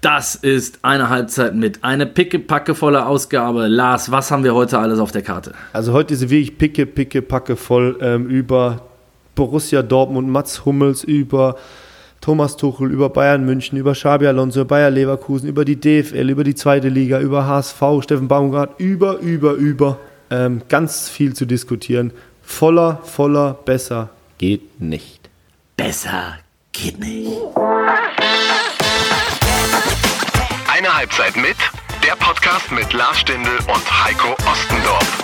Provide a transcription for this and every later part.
Das ist eine Halbzeit mit. Eine pickepackevolle Ausgabe. Lars, was haben wir heute alles auf der Karte? Also heute ist wirklich picke, picke, packe voll ähm, über Borussia Dortmund, Mats Hummels, über Thomas Tuchel, über Bayern München, über Xabi Alonso, Bayer Leverkusen, über die DFL, über die zweite Liga, über HSV, Steffen Baumgart, über, über, über. Ähm, ganz viel zu diskutieren. Voller, voller, besser geht nicht. Besser geht nicht. Halbzeit mit, der Podcast mit Lars Stindl und Heiko Ostendorf.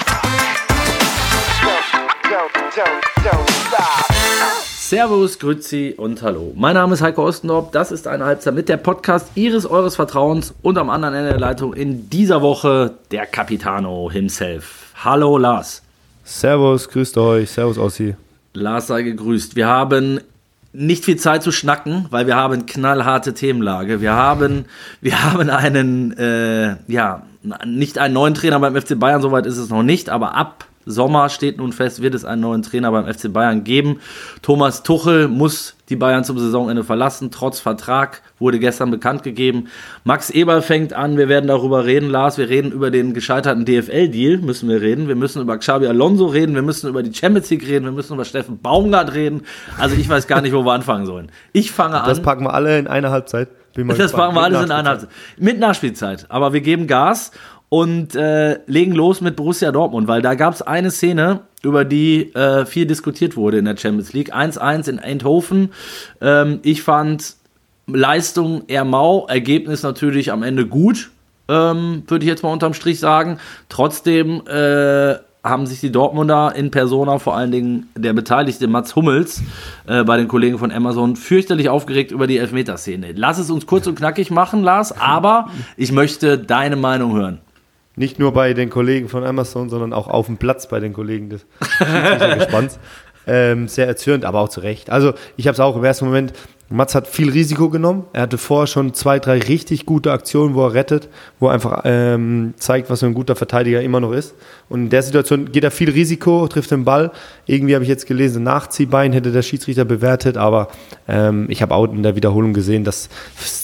Servus, Grüezi und Hallo. Mein Name ist Heiko Ostendorf. Das ist eine Halbzeit mit der Podcast Ihres, Eures Vertrauens und am anderen Ende der Leitung in dieser Woche der Capitano himself. Hallo, Lars. Servus, grüßt euch. Servus, Ossi. Lars sei gegrüßt. Wir haben nicht viel Zeit zu schnacken, weil wir haben knallharte Themenlage. Wir haben, wir haben einen, äh, ja, nicht einen neuen Trainer beim FC Bayern, soweit ist es noch nicht, aber ab Sommer steht nun fest, wird es einen neuen Trainer beim FC Bayern geben. Thomas Tuchel muss die Bayern zum Saisonende verlassen, trotz Vertrag, wurde gestern bekannt gegeben. Max Eber fängt an, wir werden darüber reden, Lars, wir reden über den gescheiterten DFL-Deal, müssen wir reden. Wir müssen über Xabi Alonso reden, wir müssen über die Champions League reden, wir müssen über Steffen Baumgart reden. Also ich weiß gar nicht, wo wir anfangen sollen. Ich fange an. Das packen wir alle in einer Halbzeit. das packen wir alles in einer Halbzeit. Mit Nachspielzeit. Aber wir geben Gas und äh, legen los mit Borussia Dortmund, weil da gab es eine Szene, über die äh, viel diskutiert wurde in der Champions League. 1-1 in Eindhoven. Ähm, ich fand Leistung eher mau, Ergebnis natürlich am Ende gut, ähm, würde ich jetzt mal unterm Strich sagen. Trotzdem äh, haben sich die Dortmunder in Persona, vor allen Dingen der Beteiligte Mats Hummels, äh, bei den Kollegen von Amazon, fürchterlich aufgeregt über die Elfmeterszene. Lass es uns kurz und knackig machen, Lars, aber ich möchte deine Meinung hören. Nicht nur bei den Kollegen von Amazon, sondern auch auf dem Platz bei den Kollegen des Gespanns. Ähm, sehr erzürnt, aber auch zu Recht. Also ich habe es auch im ersten Moment, Mats hat viel Risiko genommen. Er hatte vorher schon zwei, drei richtig gute Aktionen, wo er rettet, wo er einfach ähm, zeigt, was für ein guter Verteidiger immer noch ist. Und in der Situation geht er viel Risiko, trifft den Ball. Irgendwie habe ich jetzt gelesen, Nachziehbein hätte der Schiedsrichter bewertet, aber ähm, ich habe auch in der Wiederholung gesehen, dass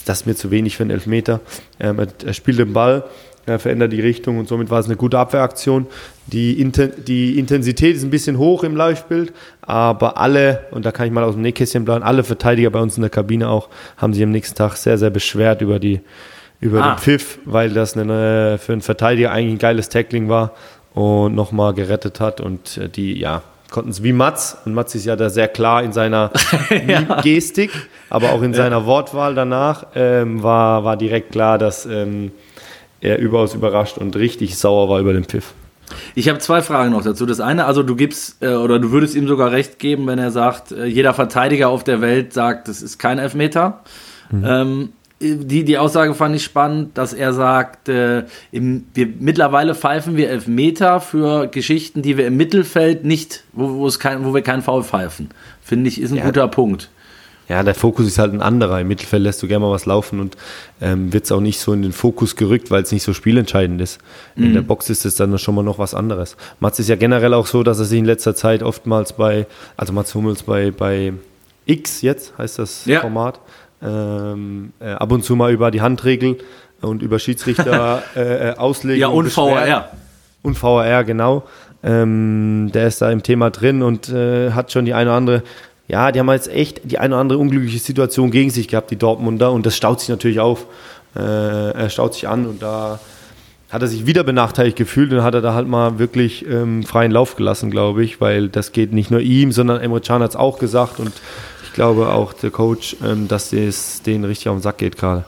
das mir zu wenig für einen Elfmeter. Ähm, er spielt den Ball er verändert die Richtung und somit war es eine gute Abwehraktion. Die, Inten die Intensität ist ein bisschen hoch im Live-Bild, aber alle, und da kann ich mal aus dem Nähkästchen planen, alle Verteidiger bei uns in der Kabine auch, haben sich am nächsten Tag sehr, sehr beschwert über, die, über ah. den Pfiff, weil das eine, für einen Verteidiger eigentlich ein geiles Tackling war und nochmal gerettet hat und äh, die, ja, konnten es wie Mats, und Mats ist ja da sehr klar in seiner ja. Gestik, aber auch in seiner Wortwahl danach, ähm, war, war direkt klar, dass ähm, er überaus überrascht und richtig sauer war über den Pfiff. Ich habe zwei Fragen noch dazu. Das eine, also du gibst äh, oder du würdest ihm sogar recht geben, wenn er sagt, äh, jeder Verteidiger auf der Welt sagt, das ist kein Elfmeter. Mhm. Ähm, die, die Aussage fand ich spannend, dass er sagt, äh, im, wir, mittlerweile pfeifen wir Elfmeter für Geschichten, die wir im Mittelfeld nicht, wo, wo, es kein, wo wir keinen Foul pfeifen. Finde ich, ist ein ja. guter Punkt ja, der Fokus ist halt ein anderer. Im Mittelfeld lässt du gerne mal was laufen und ähm, wird es auch nicht so in den Fokus gerückt, weil es nicht so spielentscheidend ist. Mhm. In der Box ist es dann schon mal noch was anderes. Mats ist ja generell auch so, dass er sich in letzter Zeit oftmals bei, also Mats Hummels bei, bei X jetzt heißt das ja. Format, ähm, äh, ab und zu mal über die Handregel und über Schiedsrichter äh, äh, auslegen. Ja, und VAR. Und VAR, genau. Ähm, der ist da im Thema drin und äh, hat schon die eine oder andere ja, die haben jetzt echt die eine oder andere unglückliche Situation gegen sich gehabt, die Dortmunder, und das staut sich natürlich auf. Äh, er staut sich an und da hat er sich wieder benachteiligt gefühlt und hat er da halt mal wirklich ähm, freien Lauf gelassen, glaube ich, weil das geht nicht nur ihm, sondern Emre Can hat es auch gesagt und ich glaube auch der Coach, ähm, dass es denen richtig auf den Sack geht gerade.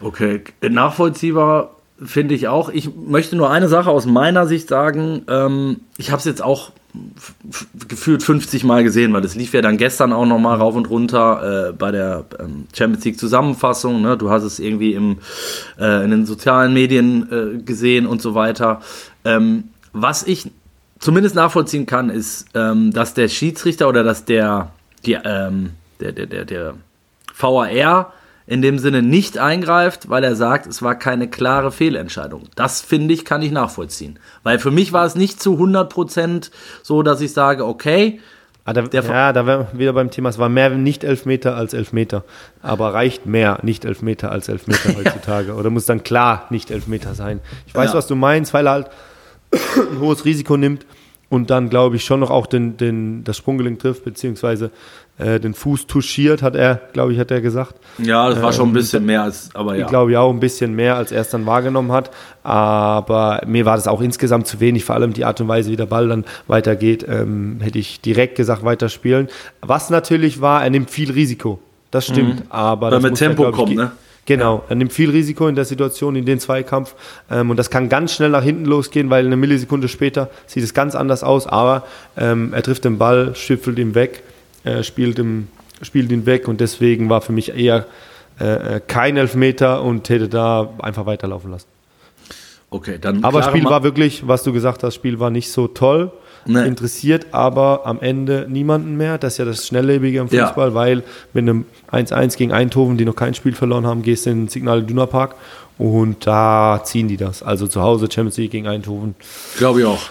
Okay, nachvollziehbar finde ich auch. Ich möchte nur eine Sache aus meiner Sicht sagen. Ähm, ich habe es jetzt auch gefühlt 50 Mal gesehen, weil das lief ja dann gestern auch noch mal rauf und runter äh, bei der ähm, Champions League Zusammenfassung. Ne? Du hast es irgendwie im, äh, in den sozialen Medien äh, gesehen und so weiter. Ähm, was ich zumindest nachvollziehen kann, ist, ähm, dass der Schiedsrichter oder dass der, die, ähm, der, der, der, der VAR in dem Sinne nicht eingreift, weil er sagt, es war keine klare Fehlentscheidung. Das finde ich, kann ich nachvollziehen. Weil für mich war es nicht zu 100% so, dass ich sage, okay, Ah, da, ja, da wären wir wieder beim Thema, es war mehr nicht Elfmeter als Elfmeter. Aber reicht mehr nicht Elfmeter als Elfmeter heutzutage? Oder muss dann klar nicht Elfmeter sein? Ich weiß, Ja. was du meinst, weil er halt ein hohes Risiko nimmt und dann, glaube ich, schon noch auch den, den, das Sprunggelenk trifft, beziehungsweise äh, den Fuß touchiert, hat er, glaube ich, hat er gesagt. Ja, das war schon ein bisschen mehr als, aber ja. Ich glaube ja auch ein bisschen mehr, als er es dann wahrgenommen hat. Aber mir war das auch insgesamt zu wenig, vor allem die Art und Weise, wie der Ball dann weitergeht, ähm, hätte ich direkt gesagt, weiterspielen. Was natürlich war, er nimmt viel Risiko. Das stimmt. Aber Weil das mit er, Tempo ich, kommt, ge- ne? Genau, er nimmt viel Risiko in der Situation, in den Zweikampf. Ähm, und das kann ganz schnell nach hinten losgehen, weil eine Millisekunde später sieht es ganz anders aus. Aber ähm, er trifft den Ball, schüffelt ihn weg, äh, spielt, im, spielt ihn weg. Und deswegen war für mich eher äh, äh, kein Elfmeter und hätte da einfach weiterlaufen lassen. Okay, dann. Aber Spiel Ma- war wirklich, was du gesagt hast, Spiel war nicht so toll. Nee. Interessiert aber am Ende niemanden mehr. Das ist ja das Schnelllebige Ja. Fußball, weil mit einem 1-1 gegen Eindhoven, die noch kein Spiel verloren haben, gehst du in den Signal Iduna Park und da ziehen die das. Also zu Hause Champions League gegen Eindhoven. Glaube ich auch.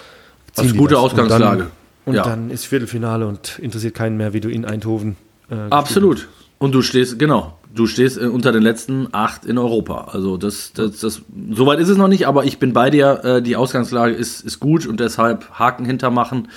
Das ist die gute das. Ausgangslage. Und ja. dann ist Viertelfinale und interessiert keinen mehr, wie du in Eindhoven. Äh, Absolut. Und du stehst, genau, du stehst äh, unter den letzten acht in Europa. Also das, das, das, soweit ist es noch nicht, aber ich bin bei dir. Äh, die Ausgangslage ist, ist gut und deshalb Haken hintermachen.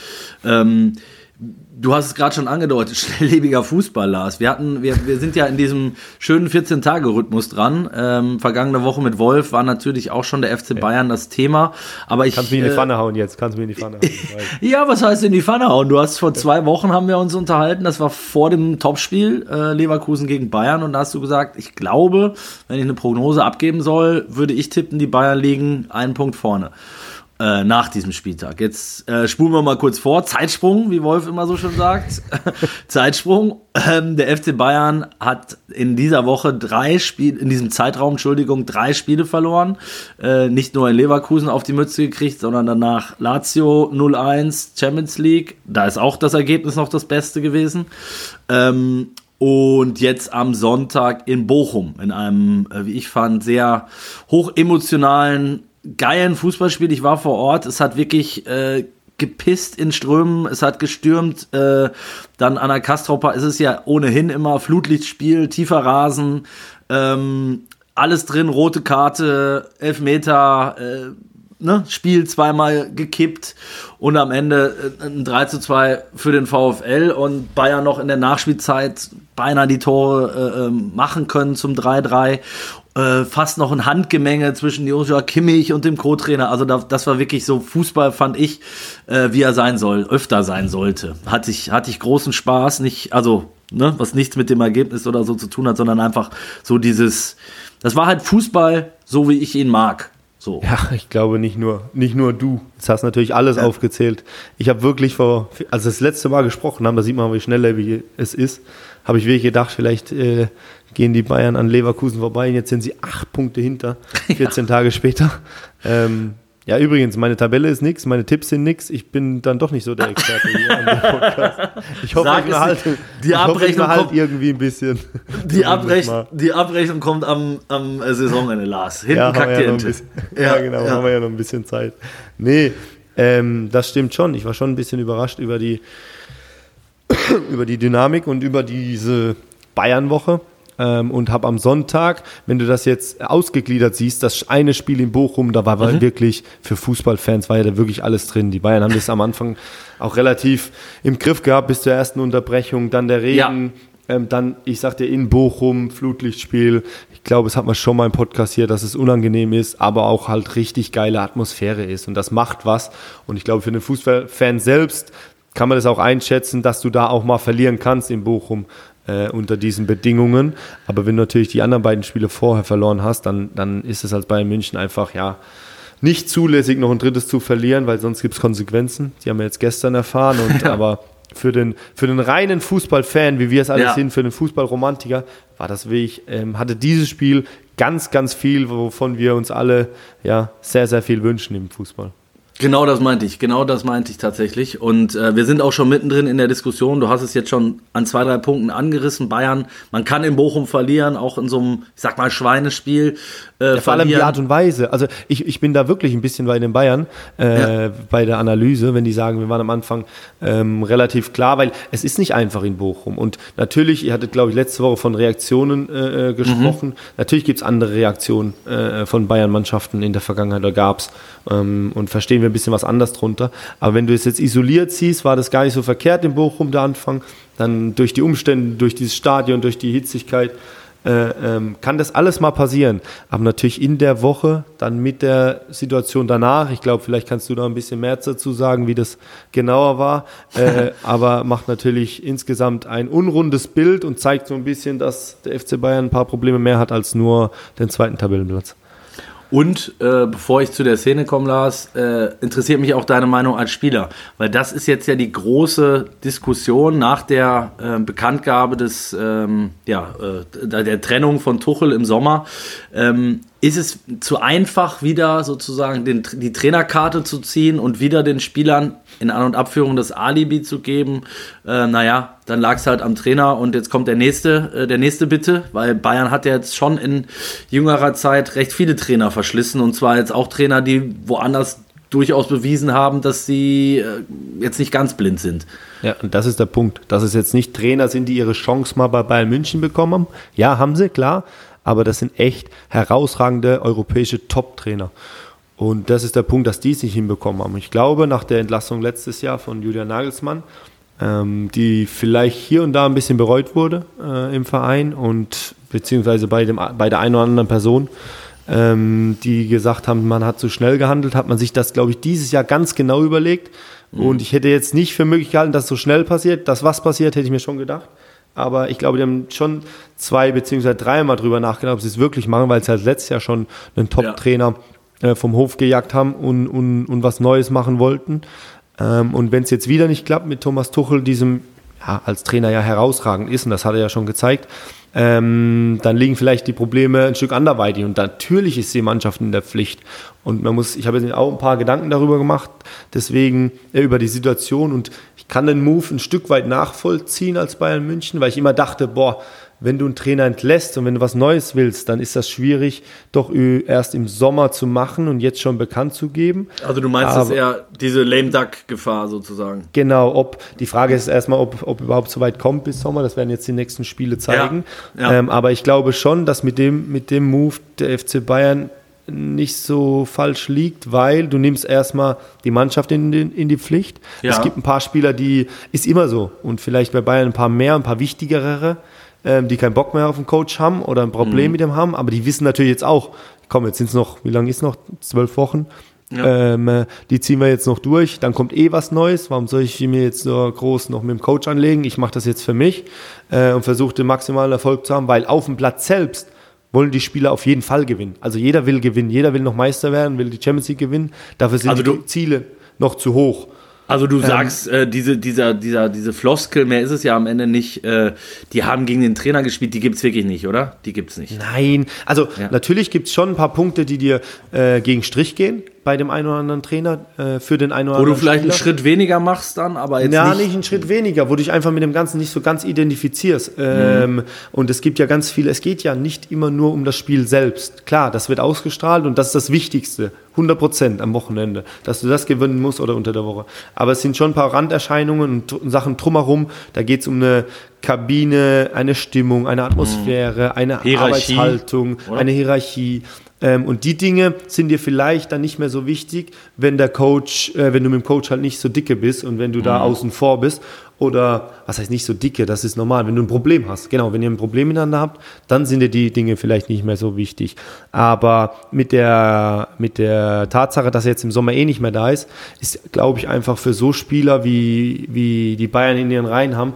Ähm, du hast es gerade schon angedeutet, schnelllebiger Fußball, Lars. Wir hatten, wir, wir sind ja in diesem schönen 14-Tage-Rhythmus dran. Ähm, vergangene Woche mit Wolf war natürlich auch schon der FC Bayern das Thema. Aber ich Kannst du mich in die äh, Pfanne hauen jetzt? Kannst du mich in die Pfanne hauen? Ja, was heißt in die Pfanne hauen? Du hast vor zwei Wochen haben wir uns unterhalten, das war vor dem Topspiel äh, Leverkusen gegen Bayern und da hast du gesagt, ich glaube, wenn ich eine Prognose abgeben soll, würde ich tippen, die Bayern liegen einen Punkt vorne. Äh, nach diesem Spieltag. Jetzt äh, spulen wir mal kurz vor. Zeitsprung, wie Wolf immer so schön sagt. Zeitsprung. Ähm, der FC Bayern hat in dieser Woche drei Spiele, in diesem Zeitraum, Entschuldigung, drei Spiele verloren. Äh, nicht nur in Leverkusen auf die Mütze gekriegt, sondern danach Lazio 0-1 Champions League. Da ist auch das Ergebnis noch das Beste gewesen. Ähm, und jetzt am Sonntag in Bochum, in einem, äh, wie ich fand, sehr hochemotionalen, geilen Fußballspiel. Ich war vor Ort. Es hat wirklich äh, gepisst in Strömen, es hat gestürmt. Äh, dann an der Kastropper ist es ja ohnehin immer Flutlichtspiel, tiefer Rasen, ähm, alles drin, rote Karte, Elfmeter, äh, ne, Spiel zweimal gekippt und am Ende äh, ein 3 zu 2 für den VfL und Bayern noch in der Nachspielzeit beinahe die Tore äh, ähm, machen können zum 3-3. Äh, fast noch ein Handgemenge zwischen Joshua Kimmich und dem Co-Trainer. Also da, das war wirklich so Fußball, fand ich, äh, wie er sein soll, öfter sein sollte. Hatte ich, hatte ich großen Spaß, nicht, also, ne, was nichts mit dem Ergebnis oder so zu tun hat, sondern einfach so dieses, das war halt Fußball, so wie ich ihn mag. So. Ja, ich glaube nicht nur, nicht nur du. Jetzt hast natürlich alles aufgezählt. Ich habe wirklich vor, als wir das letzte Mal gesprochen haben, da sieht man, wie schnelllebig es ist, habe ich wirklich gedacht, vielleicht äh, gehen die Bayern an Leverkusen vorbei und jetzt sind sie acht Punkte hinter, 14 Tage später. Ähm, ja, übrigens, meine Tabelle ist nix, meine Tipps sind nix. Ich bin dann doch nicht so der Experte hier an dem Podcast. Ich hoffe, Sag ich behalte. Die ich hoffe, Abrechnung behalte kommt- irgendwie ein bisschen. Die, mal. die Abrechnung kommt am, am äh, Saisonende, Lars. Hinten Ja, kackt die ja, Ente. bisschen, ja, genau, haben wir ja noch ein bisschen Zeit. Nee, ähm, das stimmt schon. Ich war schon ein bisschen überrascht über die, über die Dynamik und über diese Bayern-Woche. Ähm, und habe am Sonntag, wenn du das jetzt ausgegliedert siehst, das eine Spiel in Bochum, da war Mhm. wirklich für Fußballfans war ja da wirklich alles drin. Die Bayern haben das am Anfang auch relativ im Griff gehabt bis zur ersten Unterbrechung, dann der Regen, ähm, dann, ich sagte in Bochum, Flutlichtspiel. Ich glaube, es hat man schon mal im Podcast hier, dass es unangenehm ist, aber auch halt richtig geile Atmosphäre ist. Und das macht was. Und ich glaube, für den Fußballfan selbst kann man das auch einschätzen, dass du da auch mal verlieren kannst in Bochum äh, unter diesen Bedingungen. Aber wenn du natürlich die anderen beiden Spiele vorher verloren hast, dann, dann ist es als Bayern München einfach, ja, nicht zulässig, noch ein drittes zu verlieren, weil sonst gibt es Konsequenzen. Die haben wir jetzt gestern erfahren. Und aber für den, für den reinen Fußballfan, wie wir es alles Ja. sind, für den Fußballromantiker, war das wirklich, ähm, hatte dieses Spiel ganz, ganz viel, wovon wir uns alle ja sehr, sehr viel wünschen im Fußball. Genau das meinte ich, genau das meinte ich tatsächlich. Und äh, wir sind auch schon mittendrin in der Diskussion. Du hast es jetzt schon an zwei, drei Punkten angerissen. Bayern, man kann in Bochum verlieren, auch in so einem, ich sag mal, Schweinespiel. Äh, ja, vor allem die Art und Weise. Also ich, ich bin da wirklich ein bisschen bei den Bayern, äh, ja. bei der Analyse, wenn die sagen, wir waren am Anfang ähm, relativ klar, weil es ist nicht einfach in Bochum. Und natürlich, ihr hattet, glaube ich, letzte Woche von Reaktionen äh, äh gesprochen. Mhm. Natürlich gibt es andere Reaktionen äh, von Bayern-Mannschaften in der Vergangenheit, oder gab es. Ähm, und verstehen wir ein bisschen was anders drunter. Aber wenn du es jetzt isoliert siehst, war das gar nicht so verkehrt im Bochum der Anfang. Dann durch die Umstände, durch dieses Stadion, durch die Hitzigkeit, äh, ähm, kann das alles mal passieren. Aber natürlich in der Woche, dann mit der Situation danach, ich glaube, vielleicht kannst du da ein bisschen mehr dazu sagen, wie das genauer war, äh, aber macht natürlich insgesamt ein unrundes Bild und zeigt so ein bisschen, dass der FC Bayern ein paar Probleme mehr hat als nur den zweiten Tabellenplatz. Und äh, bevor ich zu der Szene komme, Lars, äh, interessiert mich auch deine Meinung als Spieler, weil das ist jetzt ja die große Diskussion nach der äh, Bekanntgabe des, ähm, ja, äh, der Trennung von Tuchel im Sommer. Ähm, ist es zu einfach, wieder sozusagen den, die Trainerkarte zu ziehen und wieder den Spielern in An- und Abführung das Alibi zu geben? Äh, naja, dann lag es halt am Trainer und jetzt kommt der nächste, äh, der nächste bitte, weil Bayern hat ja jetzt schon in jüngerer Zeit recht viele Trainer verschlissen und zwar jetzt auch Trainer, die woanders durchaus bewiesen haben, dass sie äh, jetzt nicht ganz blind sind. Ja, und das ist der Punkt, dass es jetzt nicht Trainer sind, die ihre Chance mal bei Bayern München bekommen haben. Ja, haben sie, klar aber das sind echt herausragende europäische Top-Trainer. Und das ist der Punkt, dass die es nicht hinbekommen haben. Ich glaube, nach der Entlassung letztes Jahr von Julian Nagelsmann, ähm, die vielleicht hier und da ein bisschen bereut wurde äh, im Verein und beziehungsweise bei, dem, bei der einen oder anderen Person, ähm, die gesagt haben, man hat zu schnell gehandelt, hat man sich das, glaube ich, dieses Jahr ganz genau überlegt. Mhm. Und ich hätte jetzt nicht für möglich gehalten, dass so schnell passiert. Dass was passiert, hätte ich mir schon gedacht aber ich glaube, die haben schon zwei beziehungsweise dreimal drüber nachgedacht, ob sie es wirklich machen, weil sie halt letztes Jahr schon einen Top-Trainer ja. äh, vom Hof gejagt haben und, und, und was Neues machen wollten. Ähm, und wenn es jetzt wieder nicht klappt mit Thomas Tuchel, diesem ja, als Trainer ja herausragend ist, und das hat er ja schon gezeigt, ähm, dann liegen vielleicht die Probleme ein Stück anderweitig. Und natürlich ist die Mannschaft in der Pflicht. Und man muss, ich habe jetzt auch ein paar Gedanken darüber gemacht, deswegen äh, über die Situation. Und kann den Move ein Stück weit nachvollziehen als Bayern München, weil ich immer dachte, boah, wenn du einen Trainer entlässt und wenn du was Neues willst, dann ist das schwierig, doch erst im Sommer zu machen und jetzt schon bekannt zu geben. Also du meinst, das eher diese Lame Duck Gefahr sozusagen. Genau, ob die Frage ist erstmal, ob, ob überhaupt so weit kommt bis Sommer. Das werden jetzt die nächsten Spiele zeigen. Ja, ja. Ähm, aber ich glaube schon, dass mit dem mit dem Move der FC Bayern nicht so falsch liegt, weil du nimmst erstmal die Mannschaft in, in, in die Pflicht. Ja. Es gibt ein paar Spieler, die ist immer so und vielleicht bei Bayern ein paar mehr, ein paar wichtigere, ähm, die keinen Bock mehr auf den Coach haben oder ein Problem mhm. mit dem haben, aber die wissen natürlich jetzt auch, komm, jetzt sind es noch, wie lange ist noch? Zwölf Wochen. Ja. Ähm, äh, die ziehen wir jetzt noch durch, dann kommt eh was Neues. Warum soll ich mir jetzt so groß noch mit dem Coach anlegen? Ich mache das jetzt für mich äh, und versuche den maximalen Erfolg zu haben, weil auf dem Platz selbst wollen die Spieler auf jeden Fall gewinnen. Also jeder will gewinnen, jeder will noch Meister werden, will die Champions League gewinnen. Dafür sind also die Ziele noch zu hoch. Also du ähm, sagst, äh, diese, dieser, dieser, diese Floskel, mehr ist es ja am Ende nicht, äh, die haben gegen den Trainer gespielt, die gibt es wirklich nicht, oder? Die gibt es nicht. Nein, also ja. natürlich gibt es schon ein paar Punkte, die dir äh, gegen Strich gehen bei dem einen oder anderen Trainer, äh, für den einen oder anderen Wo du vielleicht Spieler. einen Schritt weniger machst dann, aber jetzt Ja, nicht, nicht einen Schritt weniger, wo du dich einfach mit dem Ganzen nicht so ganz identifizierst. Ähm, mhm. Und es gibt ja ganz viele, es geht ja nicht immer nur um das Spiel selbst. Klar, das wird ausgestrahlt und das ist das Wichtigste, 100 Prozent am Wochenende, dass du das gewinnen musst oder unter der Woche. Aber es sind schon ein paar Randerscheinungen und Sachen drumherum, da geht es um eine Kabine, eine Stimmung, eine Atmosphäre, eine Hierarchie, Arbeitshaltung, oder? eine Hierarchie. Ähm, und die Dinge sind dir vielleicht dann nicht mehr so wichtig, wenn der Coach, äh, wenn du mit dem Coach halt nicht so dicke bist und wenn du da mhm. außen vor bist. Oder was heißt nicht so dicke, das ist normal, wenn du ein Problem hast. Genau, wenn ihr ein Problem miteinander habt, dann sind dir die Dinge vielleicht nicht mehr so wichtig. Aber mit der, mit der Tatsache, dass er jetzt im Sommer eh nicht mehr da ist, ist, glaube ich, einfach für so Spieler, wie, wie die Bayern in ihren Reihen haben,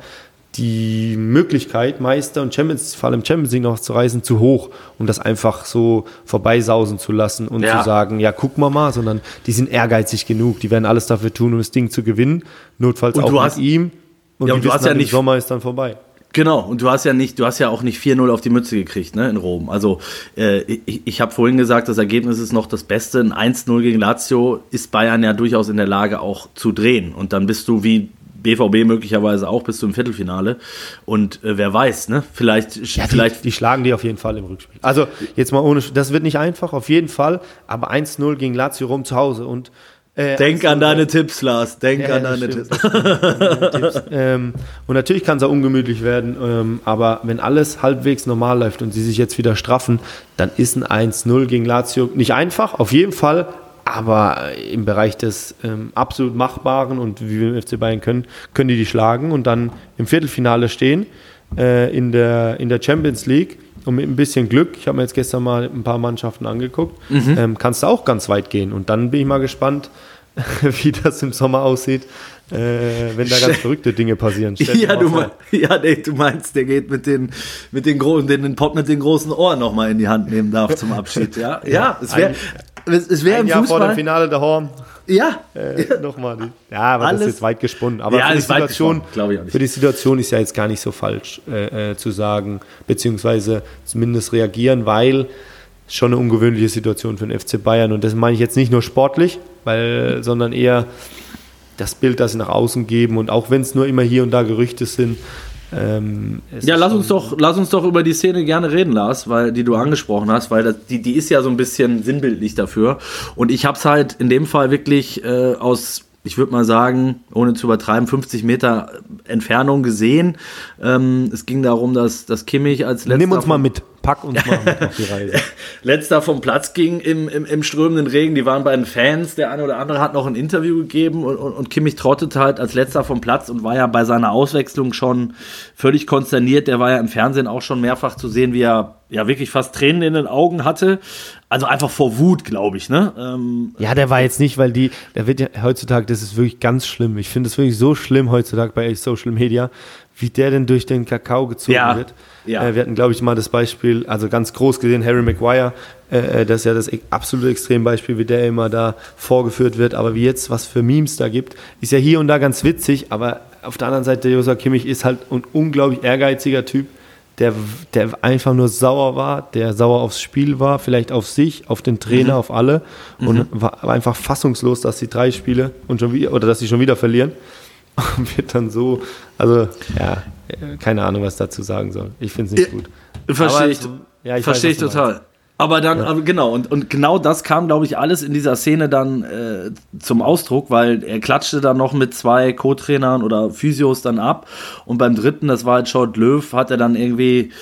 die Möglichkeit, Meister und Champions, vor allem Champions League noch zu reisen, zu hoch, um das einfach so vorbeisausen zu lassen und ja. zu sagen, ja, guck mal mal, sondern die sind ehrgeizig genug, die werden alles dafür tun, um das Ding zu gewinnen, notfalls und auch mit ihm. Und ja, und du hast ja nicht, Sommer ist dann vorbei. Genau, und du hast ja nicht, du hast ja auch nicht 4-0 auf die Mütze gekriegt, ne, in Rom. Also äh, ich, ich habe vorhin gesagt, das Ergebnis ist noch das Beste. Ein 1-0 gegen Lazio ist Bayern ja durchaus in der Lage auch zu drehen. Und dann bist du wie BVB möglicherweise auch bis zum Viertelfinale. Und äh, wer weiß, ne? Vielleicht, Ja, vielleicht. die, die schlagen die auf jeden Fall im Rückspiel. Also jetzt mal ohne, das wird nicht einfach, auf jeden Fall, aber 1-0 gegen Lazio Rom zu Hause und äh, Denk 1-0 an deine Tipps, Lars. Denk Ja, an deine stimmt. Tipps. ähm, und natürlich kann es auch ungemütlich werden, ähm, aber wenn alles halbwegs normal läuft und sie sich jetzt wieder straffen, dann ist ein 1-0 gegen Lazio nicht einfach, auf jeden Fall, aber im Bereich des ähm, absolut Machbaren und wie wir im FC Bayern können, können die die schlagen und dann im Viertelfinale stehen äh, in, der, in der Champions League. Und mit ein bisschen Glück, ich habe mir jetzt gestern mal ein paar Mannschaften angeguckt, ähm, kannst du auch ganz weit gehen. Und dann bin ich mal gespannt, wie das im Sommer aussieht, äh, wenn da ganz verrückte Dinge passieren. Ja, du, vor. mein, ja nee, du meinst, der geht mit den, mit den, großen, den, den Pott mit den großen Ohren nochmal in die Hand nehmen darf zum Abschied. Ja, ja, es wäre es, es wär ein im Jahr vor dem Fußball. Finale der Horn. Ja, Äh, nochmal. Ja, aber das Alles- ist jetzt weit gesponnen. Aber Ja, für, die Situation, gesponnen, glaube ich auch nicht. für die Situation ist ja jetzt gar nicht so falsch äh, äh, zu sagen, beziehungsweise zumindest reagieren, weil es schon eine ungewöhnliche Situation für den FC Bayern. Und das meine ich jetzt nicht nur sportlich, weil, sondern eher das Bild, das sie nach außen geben. Und auch wenn es nur immer hier und da Gerüchte sind. Ähm, es Ja, lass uns doch, lass uns doch über die Szene gerne reden, Lars, weil die du angesprochen hast, weil das, die, die ist ja so ein bisschen sinnbildlich dafür. Und ich habe es halt in dem Fall wirklich äh, aus, ich würde mal sagen, ohne zu übertreiben, 50 Meter Entfernung gesehen. Ähm, es ging darum, dass, dass Kimmich als letzter Nimm uns mal mit. Pack uns mal mit auf die Reise. letzter vom Platz ging im, im, im strömenden Regen. Die waren bei den Fans. Der eine oder andere hat noch ein Interview gegeben und, und, und Kimmich trottete halt als letzter vom Platz und war ja bei seiner Auswechslung schon völlig konsterniert. Der war ja im Fernsehen auch schon mehrfach zu sehen, wie er ja wirklich fast Tränen in den Augen hatte. Also einfach vor Wut, glaube ich, ne? Ähm, Ja, der war jetzt nicht, weil die, der wird ja heutzutage, das ist wirklich ganz schlimm. Ich finde es wirklich so schlimm heutzutage bei Social Media, wie der denn durch den Kakao gezogen Ja, wird. ja. Äh, wir hatten, glaube ich, mal das Beispiel, also ganz groß gesehen, Harry Maguire, äh, äh, das ist ja das e- absolute Extrembeispiel, wie der immer da vorgeführt wird. Aber wie jetzt, was für Memes da gibt, ist ja hier und da ganz witzig, aber auf der anderen Seite, der Josa Kimmich ist halt ein unglaublich ehrgeiziger Typ der, der einfach nur sauer war, der sauer aufs Spiel war, vielleicht auf sich, auf den Trainer, auf alle und war, war einfach fassungslos, dass sie drei Spiele und schon wieder, oder dass sie schon wieder verlieren. Und wird dann so, also ja, keine Ahnung, was dazu sagen soll. Ich finde es nicht gut. Verstehe ich, ja, ich verstehe weiß, ich total. Aber dann, aber genau, und, und genau das kam, glaube ich, alles in dieser Szene dann äh, zum Ausdruck, weil er klatschte dann noch mit zwei Co-Trainern oder Physios dann ab. Und beim dritten, das war halt Short Löw, hat er dann irgendwie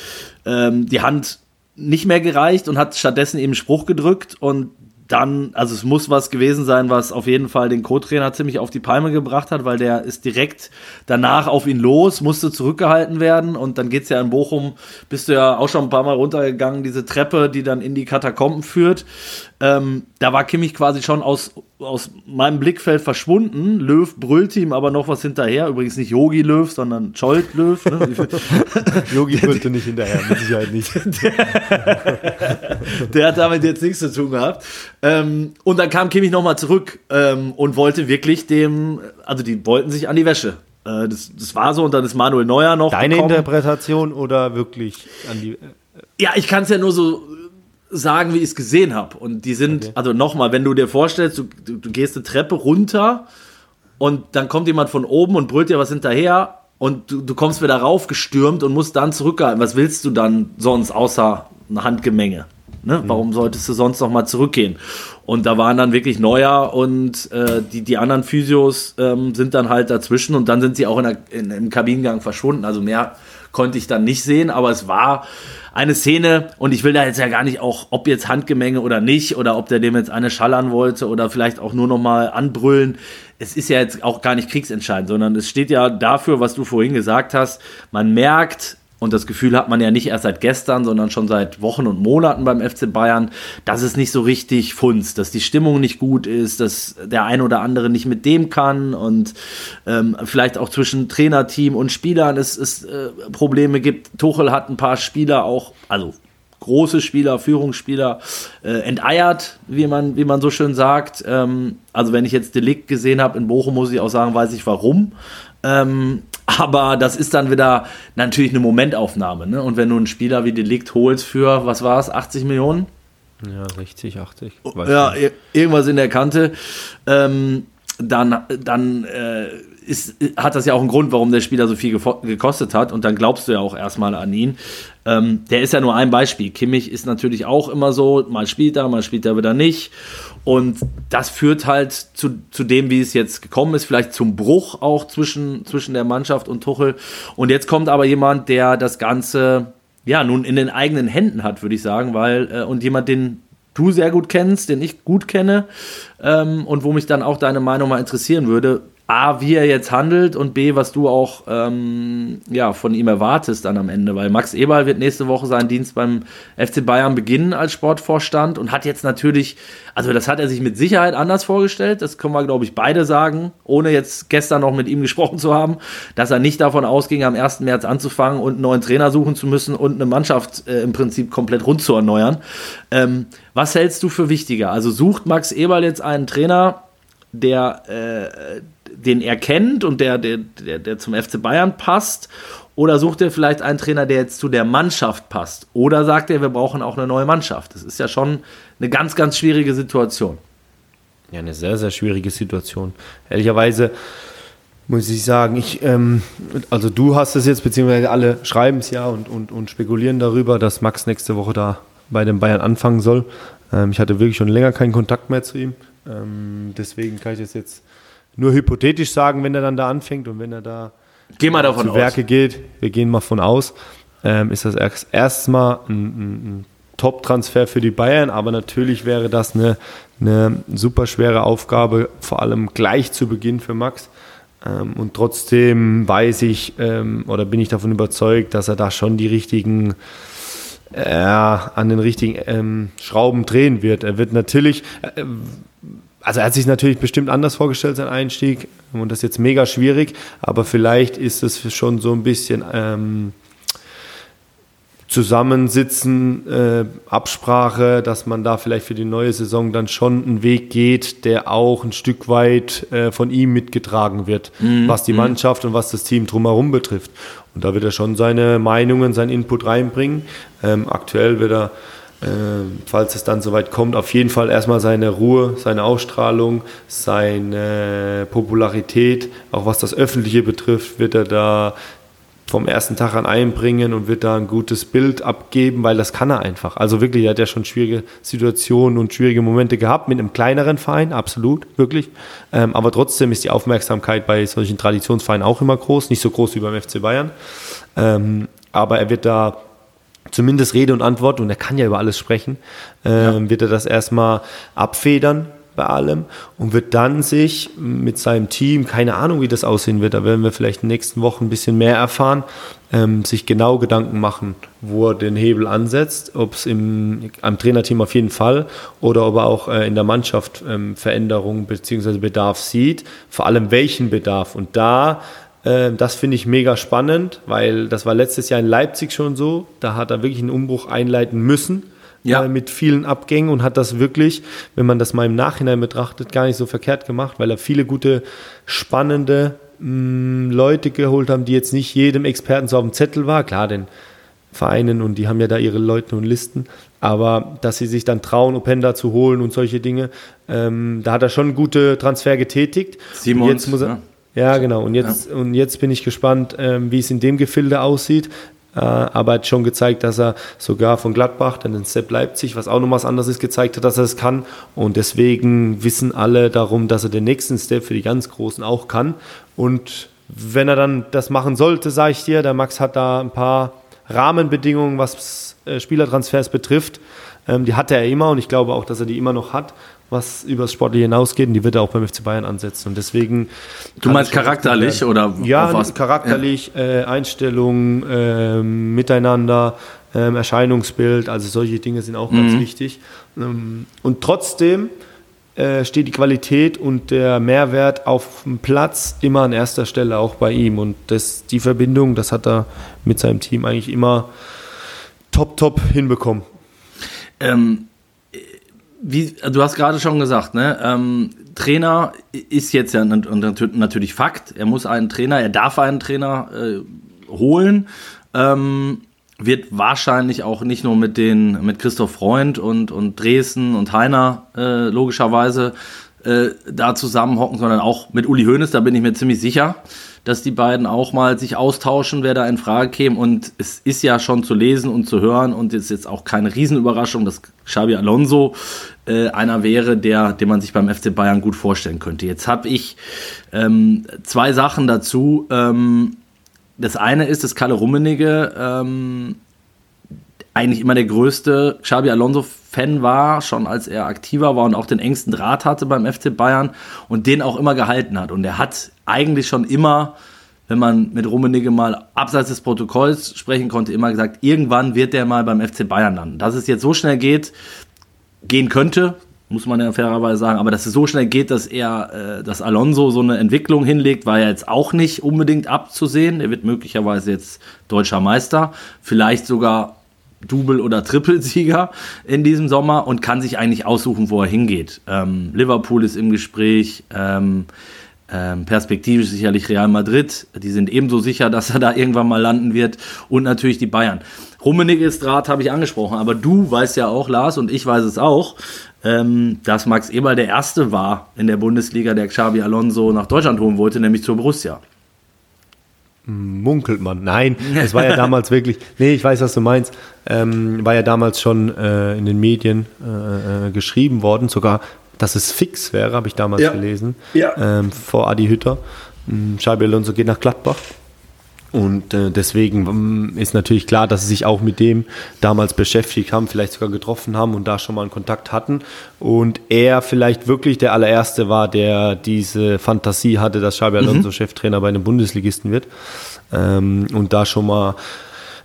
ähm, die Hand nicht mehr gereicht und hat stattdessen eben Spruch gedrückt und dann, also es muss was gewesen sein, was auf jeden Fall den Co-Trainer ziemlich auf die Palme gebracht hat, weil der ist direkt danach auf ihn los, musste zurückgehalten werden und dann geht's ja in Bochum, bist du ja auch schon ein paar Mal runtergegangen, diese Treppe, die dann in die Katakomben führt. Ähm, da war Kimmich quasi schon aus, aus meinem Blickfeld verschwunden. Löw brüllt ihm aber noch was hinterher. Übrigens nicht Yogi Löw, sondern Scholt Löw. Ne? Yogi brüllte nicht hinterher, mit Sicherheit nicht. Der hat damit jetzt nichts zu tun gehabt. Ähm, und dann kam Kimmich nochmal zurück ähm, und wollte wirklich dem, also die wollten sich an die Wäsche. Äh, das, das war so und dann ist Manuel Neuer noch Deine gekommen. Interpretation oder wirklich an die. Ja, ich kann es ja nur so sagen, wie ich es gesehen habe. Und die sind, Okay. also nochmal, wenn du dir vorstellst, du, du, du gehst eine Treppe runter und dann kommt jemand von oben und brüllt dir was hinterher und du, du kommst wieder raufgestürmt und musst dann zurückhalten. Was willst du dann sonst außer eine Handgemenge? Ne? Warum solltest du sonst noch mal zurückgehen? Und da waren dann wirklich Neuer und äh, die, die anderen Physios ähm, sind dann halt dazwischen und dann sind sie auch in der, in, im Kabinengang verschwunden. Also mehr konnte ich dann nicht sehen, aber es war eine Szene und ich will da jetzt ja gar nicht auch, ob jetzt Handgemenge oder nicht oder ob der dem jetzt eine schallern wollte oder vielleicht auch nur noch mal anbrüllen. Es ist ja jetzt auch gar nicht kriegsentscheidend, sondern es steht ja dafür, was du vorhin gesagt hast. Man merkt, und das Gefühl hat man ja nicht erst seit gestern, sondern schon seit Wochen und Monaten beim FC Bayern, dass es nicht so richtig funzt, dass die Stimmung nicht gut ist, dass der ein oder andere nicht mit dem kann und ähm, vielleicht auch zwischen Trainerteam und Spielern es, es äh, Probleme gibt. Tuchel hat ein paar Spieler auch, also große Spieler, Führungsspieler äh, enteiert, wie man, wie man so schön sagt. Ähm, also wenn ich jetzt Delikt gesehen habe in Bochum, muss ich auch sagen, weiß ich warum. Ähm, Aber das ist dann wieder natürlich eine Momentaufnahme. Ne? Und wenn du einen Spieler wie Delikt holst für, was war es, 80 Millionen? Ja, 60, 80. Ja, irgendwas in der Kante. Ähm, dann dann äh, ist, hat das ja auch einen Grund, warum der Spieler so viel gekostet hat. Und dann glaubst du ja auch erstmal an ihn. Ähm, der ist ja nur ein Beispiel. Kimmich ist natürlich auch immer so, mal spielt er, mal spielt er wieder nicht. Und das führt halt zu, zu dem, wie es jetzt gekommen ist, vielleicht zum Bruch auch zwischen, zwischen der Mannschaft und Tuchel. Und jetzt kommt aber jemand, der das Ganze ja nun in den eigenen Händen hat, würde ich sagen, weil äh, und jemand, den du sehr gut kennst, den ich gut kenne ähm, und wo mich dann auch deine Meinung mal interessieren würde. A, wie er jetzt handelt und B, was du auch ähm, ja, von ihm erwartest dann am Ende, weil Max Eberl wird nächste Woche seinen Dienst beim FC Bayern beginnen als Sportvorstand und hat jetzt natürlich, also das hat er sich mit Sicherheit anders vorgestellt, das können wir glaube ich beide sagen, ohne jetzt gestern noch mit ihm gesprochen zu haben, dass er nicht davon ausging, am 1. März anzufangen und einen neuen Trainer suchen zu müssen und eine Mannschaft äh, im Prinzip komplett rund zu erneuern. Ähm, was hältst du für wichtiger? Also sucht Max Eberl jetzt einen Trainer, der äh, den er kennt und der, der, der, der zum FC Bayern passt? Oder sucht er vielleicht einen Trainer, der jetzt zu der Mannschaft passt? Oder sagt er, wir brauchen auch eine neue Mannschaft? Das ist ja schon eine ganz, ganz schwierige Situation. Ja, eine sehr, sehr schwierige Situation. Ehrlicherweise muss ich sagen, ich, ähm, also du hast es jetzt, beziehungsweise alle schreiben es ja und, und, und spekulieren darüber, dass Max nächste Woche da bei den Bayern anfangen soll. Ähm, ich hatte wirklich schon länger keinen Kontakt mehr zu ihm. Ähm, deswegen kann ich das jetzt nur hypothetisch sagen, wenn er dann da anfängt und wenn er da Geh mal davon zu Werke aus. geht, wir gehen mal von aus, ähm, ist das erst, erstmal ein, ein, ein Top-Transfer für die Bayern, aber natürlich wäre das eine, eine super schwere Aufgabe, vor allem gleich zu Beginn für Max. Ähm, und trotzdem weiß ich ähm, oder bin ich davon überzeugt, dass er da schon die richtigen äh, an den richtigen ähm, Schrauben drehen wird. Er wird natürlich, äh, also er hat sich natürlich bestimmt anders vorgestellt, sein Einstieg. Und das ist jetzt mega schwierig, aber vielleicht ist es schon so ein bisschen ähm, Zusammensitzen, äh, Absprache, dass man da vielleicht für die neue Saison dann schon einen Weg geht, der auch ein Stück weit äh, von ihm mitgetragen wird, mhm. was die mhm. Mannschaft und was das Team drumherum betrifft. Und da wird er schon seine Meinungen, seinen Input reinbringen. Ähm, aktuell wird er falls es dann soweit kommt, auf jeden Fall erstmal seine Ruhe, seine Ausstrahlung, seine Popularität, auch was das Öffentliche betrifft, wird er da vom ersten Tag an einbringen und wird da ein gutes Bild abgeben, weil das kann er einfach. Also wirklich, er hat ja schon schwierige Situationen und schwierige Momente gehabt mit einem kleineren Verein, absolut, wirklich. Ähm, aber trotzdem ist die Aufmerksamkeit bei solchen Traditionsvereinen auch immer groß, nicht so groß wie beim FC Bayern. Ähm, aber er wird da zumindest Rede und Antwort, und er kann ja über alles sprechen, äh, ja. wird er das erstmal abfedern bei allem und wird dann sich mit seinem Team, keine Ahnung, wie das aussehen wird, da werden wir vielleicht in den nächsten Wochen ein bisschen mehr erfahren, ähm, sich genau Gedanken machen, wo er den Hebel ansetzt, ob es im am Trainerteam auf jeden Fall oder ob er auch äh, in der Mannschaft ähm, Veränderungen bzw. Bedarf sieht, vor allem welchen Bedarf. Und da das finde ich mega spannend, weil das war letztes Jahr in Leipzig schon so. Da hat er wirklich einen Umbruch einleiten müssen. Ja. Äh, mit vielen Abgängen und hat das wirklich, wenn man das mal im Nachhinein betrachtet, gar nicht so verkehrt gemacht, weil er viele gute, spannende mh, mm, Leute geholt haben, die jetzt nicht jedem Experten so auf dem Zettel war. Klar, den Vereinen und die haben ja da ihre Leute und Listen. Aber dass sie sich dann trauen, Openda zu holen und solche Dinge, ähm, da hat er schon gute Transfer getätigt. Simons, jetzt muss er, ja. Ja, genau. Und jetzt, ja. und jetzt bin ich gespannt, ähm, wie es in dem Gefilde aussieht. Äh, aber er hat schon gezeigt, dass er sogar von Gladbach, dann in Sepp Leipzig, was auch noch was anderes ist, gezeigt hat, dass er es kann. Und deswegen wissen alle darum, dass er den nächsten Step für die ganz Großen auch kann. Und wenn er dann das machen sollte, sage ich dir, der Max hat da ein paar Rahmenbedingungen, was äh, Spielertransfers betrifft. Ähm, die hatte er immer und ich glaube auch, dass er die immer noch hat was über das Sportliche hinausgeht und die wird er auch beim FC Bayern ansetzen. Und deswegen. Du meinst charakterlich oder ja, was? charakterlich, ja. Äh, Einstellung, äh, Miteinander, äh, Erscheinungsbild, also solche Dinge sind auch mhm. ganz wichtig. Ähm, und trotzdem äh, steht die Qualität und der Mehrwert auf dem Platz immer an erster Stelle auch bei ihm. Und das, die Verbindung, das hat er mit seinem Team eigentlich immer top, top hinbekommen. Ähm, wie, du hast gerade schon gesagt, ne? Ähm, Trainer ist jetzt ja natürlich Fakt. Er muss einen Trainer, er darf einen Trainer äh, holen. Ähm, wird wahrscheinlich auch nicht nur mit den mit Christoph Freund und, und Dresden und Heiner äh, logischerweise äh, da zusammenhocken, sondern auch mit Uli Hoeneß, da bin ich mir ziemlich sicher dass die beiden auch mal sich austauschen, wer da in Frage käme. Und es ist ja schon zu lesen und zu hören und es ist jetzt auch keine Riesenüberraschung, dass Xabi Alonso äh, einer wäre, der, den man sich beim FC Bayern gut vorstellen könnte. Jetzt habe ich ähm, zwei Sachen dazu. Ähm, das eine ist, dass Kalle Rummenigge ähm, eigentlich immer der größte Xabi Alonso-Fan war, schon als er aktiver war und auch den engsten Draht hatte beim FC Bayern und den auch immer gehalten hat. Und er hat eigentlich schon immer, wenn man mit Rummenigge mal abseits des Protokolls sprechen konnte, immer gesagt, irgendwann wird der mal beim FC Bayern landen. Dass es jetzt so schnell geht, gehen könnte, muss man ja fairerweise sagen, aber dass es so schnell geht, dass er, äh, dass Alonso so eine Entwicklung hinlegt, war ja jetzt auch nicht unbedingt abzusehen. Er wird möglicherweise jetzt deutscher Meister, vielleicht sogar Double- oder Trippelsieger in diesem Sommer und kann sich eigentlich aussuchen, wo er hingeht. Ähm, Liverpool ist im Gespräch. Ähm, perspektivisch sicherlich Real Madrid. Die sind ebenso sicher, dass er da irgendwann mal landen wird. Und natürlich die Bayern. Rummenigge Draht habe ich angesprochen, aber du weißt ja auch, Lars, und ich weiß es auch, ähm, dass Max Eberl der Erste war in der Bundesliga, der Xabi Alonso nach Deutschland holen wollte, nämlich zur Borussia. Munkelt man. Nein, es war ja damals wirklich, nee, ich weiß, was du meinst, ähm, war ja damals schon äh, in den Medien äh, äh geschrieben worden, sogar dass es fix wäre, habe ich damals ja. gelesen, ja. Ähm, vor Adi Hütter. Xabi hm, Alonso geht nach Gladbach. Und äh, deswegen hm, ist natürlich klar, dass sie sich auch mit dem damals beschäftigt haben, vielleicht sogar getroffen haben und da schon mal einen Kontakt hatten. Und er vielleicht wirklich der allererste war, der diese Fantasie hatte, dass Xabi Alonso mhm. Cheftrainer bei einem Bundesligisten wird. Ähm, und da schon mal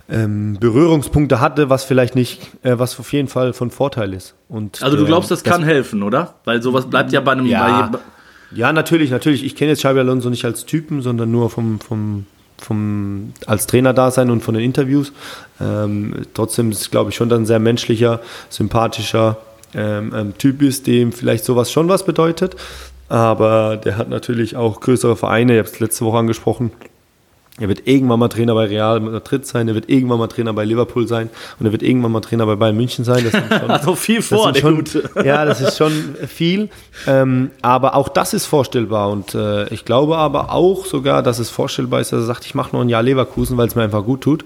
ähm, Berührungspunkte hatte, was vielleicht nicht, äh, was auf jeden Fall von Vorteil ist. Und, also du äh, glaubst, das, das kann helfen, oder? Weil sowas bleibt ja bei einem... Ja, bei ja natürlich, natürlich. Ich kenne jetzt Xabi Alonso nicht als Typen, sondern nur vom, vom, vom, als Trainer da sein und von den Interviews. Ähm, trotzdem ist, glaube ich, schon dann ein sehr menschlicher, sympathischer ähm, ähm, Typ ist, dem vielleicht sowas schon was bedeutet. Aber der hat natürlich auch größere Vereine, ich habe es letzte Woche angesprochen, er wird irgendwann mal Trainer bei Real Madrid sein, er wird irgendwann mal Trainer bei Liverpool sein und er wird irgendwann mal Trainer bei Bayern München sein. Das ist schon, also viel vor, der schon, Gute. Ja, das ist schon viel. Ähm, aber auch das ist vorstellbar und äh, ich glaube aber auch sogar, dass es vorstellbar ist, dass er sagt, ich mache noch ein Jahr Leverkusen, weil es mir einfach gut tut,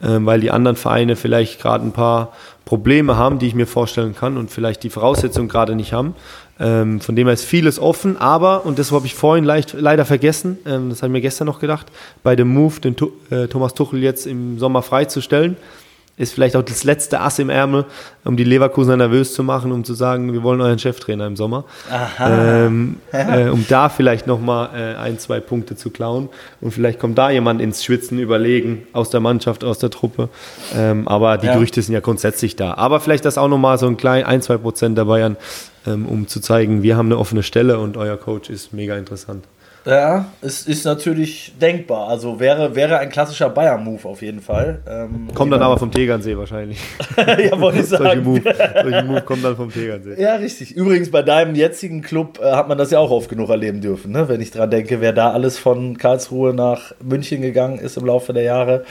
äh, weil die anderen Vereine vielleicht gerade ein paar Probleme haben, die ich mir vorstellen kann und vielleicht die Voraussetzungen gerade nicht haben. Ähm, von dem her ist vieles offen, aber, und das habe ich vorhin leicht, leider vergessen, ähm, das habe ich mir gestern noch gedacht, bei dem Move, den äh, Thomas Tuchel jetzt im Sommer freizustellen, ist vielleicht auch das letzte Ass im Ärmel, um die Leverkusener nervös zu machen, um zu sagen, wir wollen euren Cheftrainer im Sommer. Ähm, äh, um da vielleicht nochmal äh, ein, zwei Punkte zu klauen. Und vielleicht kommt da jemand ins Schwitzen überlegen, aus der Mannschaft, aus der Truppe. Ähm, aber die ja. Gerüchte sind ja grundsätzlich da. Aber vielleicht das auch nochmal so ein klein, ein, zwei Prozent der Bayern, ähm, um zu zeigen, wir haben eine offene Stelle und euer Coach ist mega interessant. Ja, es ist natürlich denkbar. Also wäre, wäre ein klassischer Bayern-Move auf jeden Fall. Ähm, kommt dann aber vom Tegernsee wahrscheinlich. ja, wollte ich sagen. solche, Move, solche Move kommen dann vom Tegernsee. Ja, richtig. Übrigens, bei deinem jetzigen Club äh, hat man das ja auch oft genug erleben dürfen. Ne? Wenn ich dran denke, wer da alles von Karlsruhe nach München gegangen ist im Laufe der Jahre.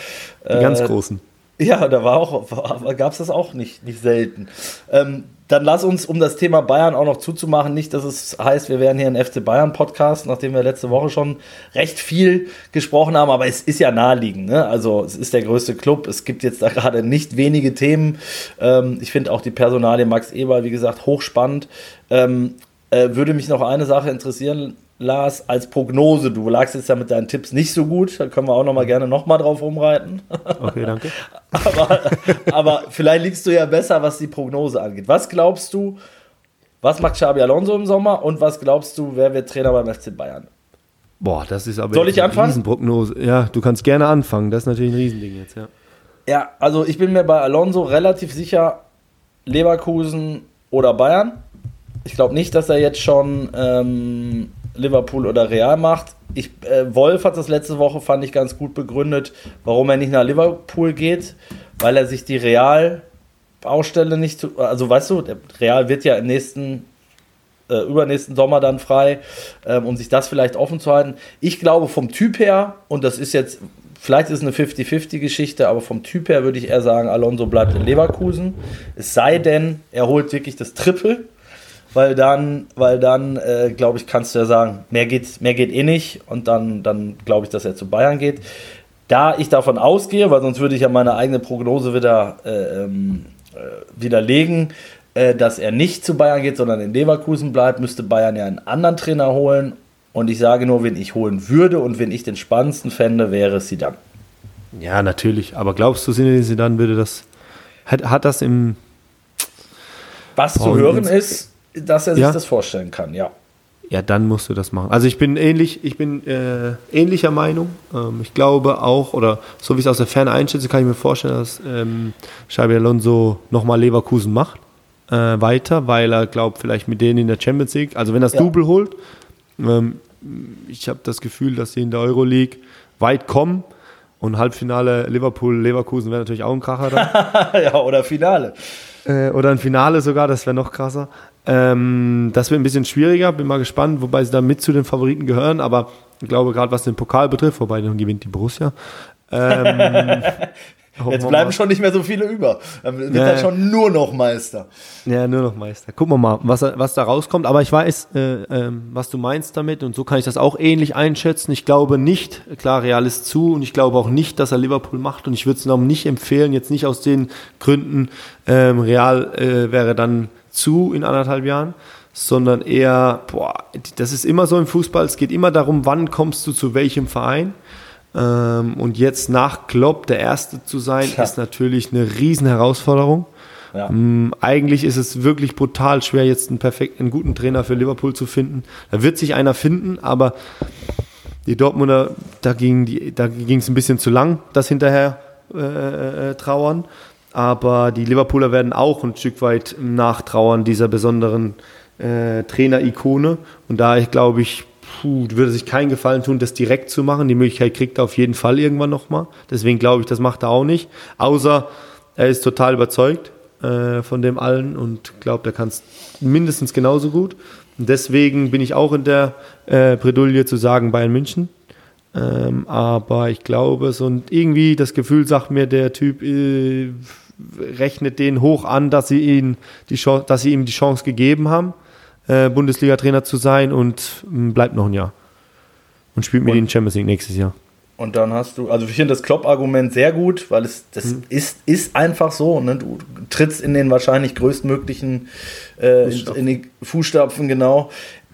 Die äh, ganz Großen. Ja, da war auch, gab es das auch nicht, nicht selten. Ähm, dann lass uns, um das Thema Bayern auch noch zuzumachen, nicht, dass es heißt, wir wären hier ein FC Bayern Podcast, nachdem wir letzte Woche schon recht viel gesprochen haben, aber es ist ja naheliegend. Ne? Also es ist der größte Club, es gibt jetzt da gerade nicht wenige Themen. Ähm, ich finde auch die Personalie Max Eber, wie gesagt, hochspannend. Ähm, äh, würde mich noch eine Sache interessieren Lars, als Prognose. Du lagst jetzt ja mit deinen Tipps nicht so gut. Da können wir auch noch mal gerne noch mal drauf rumreiten. Okay, danke. aber, aber vielleicht liegst du ja besser, was die Prognose angeht. Was glaubst du, was macht Xabi Alonso im Sommer und was glaubst du, wer wird Trainer beim FC Bayern? Boah, das ist aber Soll ich eine Riesenprognose. Ja, du kannst gerne anfangen. Das ist natürlich ein Riesending jetzt, ja. Ja, also ich bin mir bei Alonso relativ sicher, Leverkusen oder Bayern. Ich glaube nicht, dass er jetzt schon ähm, Liverpool oder Real macht. Ich, äh, Wolf hat das letzte Woche, fand ich, ganz gut begründet, warum er nicht nach Liverpool geht, weil er sich die Real Baustelle nicht zu. Also weißt du, der Real wird ja im nächsten, äh, übernächsten Sommer dann frei, ähm, um sich das vielleicht offen zu halten. Ich glaube vom Typ her, und das ist jetzt, vielleicht ist es eine 50-50-Geschichte, aber vom Typ her würde ich eher sagen, Alonso bleibt in Leverkusen. Es sei denn, er holt wirklich das Triple. Weil dann, weil dann, äh, glaube ich, kannst du ja sagen, mehr geht, mehr geht eh nicht. Und dann, dann glaube ich, dass er zu Bayern geht. Da ich davon ausgehe, weil sonst würde ich ja meine eigene Prognose wieder äh, ähm, äh, widerlegen, äh, dass er nicht zu Bayern geht, sondern in Leverkusen bleibt, müsste Bayern ja einen anderen Trainer holen. Und ich sage nur, wen ich holen würde und wen ich den spannendsten fände, wäre Sidan. Ja, natürlich. Aber glaubst du, Sidan würde das, hat, hat das im... Was zu hören ist, dass er sich ja? das vorstellen kann, ja. Ja, dann musst du das machen. Also ich bin ähnlich, ich bin äh, ähnlicher Meinung. Ähm, ich glaube auch, oder so wie ich es aus der Ferne einschätze, kann ich mir vorstellen, dass ähm, Xabi Alonso nochmal Leverkusen macht äh, weiter, weil er glaubt, vielleicht mit denen in der Champions League, also wenn er das ja. Double holt, ähm, ich habe das Gefühl, dass sie in der Euroleague weit kommen. Und Halbfinale Liverpool-Leverkusen wäre natürlich auch ein Kracher dann. ja, oder Finale. Äh, oder ein Finale sogar, das wäre noch krasser. Ähm, das wird ein bisschen schwieriger, bin mal gespannt, wobei sie da mit zu den Favoriten gehören, aber ich glaube, gerade was den Pokal betrifft, wobei dann gewinnt die Borussia. Ähm, Jetzt bleiben schon nicht mehr so viele über. Dann wird ja. er schon nur noch Meister. Ja, nur noch Meister. Gucken wir mal, was, was da rauskommt. Aber ich weiß, äh, äh, was du meinst damit und so kann ich das auch ähnlich einschätzen. Ich glaube nicht, klar, Real ist zu und ich glaube auch nicht, dass er Liverpool macht und ich würde es noch nicht empfehlen, jetzt nicht aus den Gründen, ähm, Real äh, wäre dann zu in anderthalb Jahren, sondern eher, boah, das ist immer so im Fußball, es geht immer darum, wann kommst du zu welchem Verein. Ähm, und jetzt nach Klopp der Erste zu sein, ja. ist natürlich eine riesen Herausforderung. Ja. Ähm, eigentlich ist es wirklich brutal schwer, jetzt einen perfekten, einen guten Trainer für Liverpool zu finden. Da wird sich einer finden, aber die Dortmunder, da ging es ein bisschen zu lang, das hinterher äh, äh, trauern. Aber die Liverpooler werden auch ein Stück weit nachtrauern dieser besonderen äh, Trainer-Ikone. Und da glaube ich, puh, würde sich keinen Gefallen tun, das direkt zu machen. Die Möglichkeit kriegt er auf jeden Fall irgendwann nochmal. Deswegen glaube ich, das macht er auch nicht. Außer er ist total überzeugt äh, von dem allen und glaubt, er kann es mindestens genauso gut. Und deswegen bin ich auch in der äh, Bredouille zu sagen Bayern München. Ähm, aber ich glaube, so und irgendwie das Gefühl sagt mir, der Typ äh, rechnet den hoch an, dass sie, ihn die Chance, dass sie ihm die Chance gegeben haben, äh, Bundesliga-Trainer zu sein und äh, bleibt noch ein Jahr. Und spielt mit ihnen Champions League nächstes Jahr. Und dann hast du, also ich finde das Klopp-Argument sehr gut, weil es das hm. ist, ist einfach so. Ne? Du trittst in den wahrscheinlich größtmöglichen äh, in, in, die Fußstapfen, genau.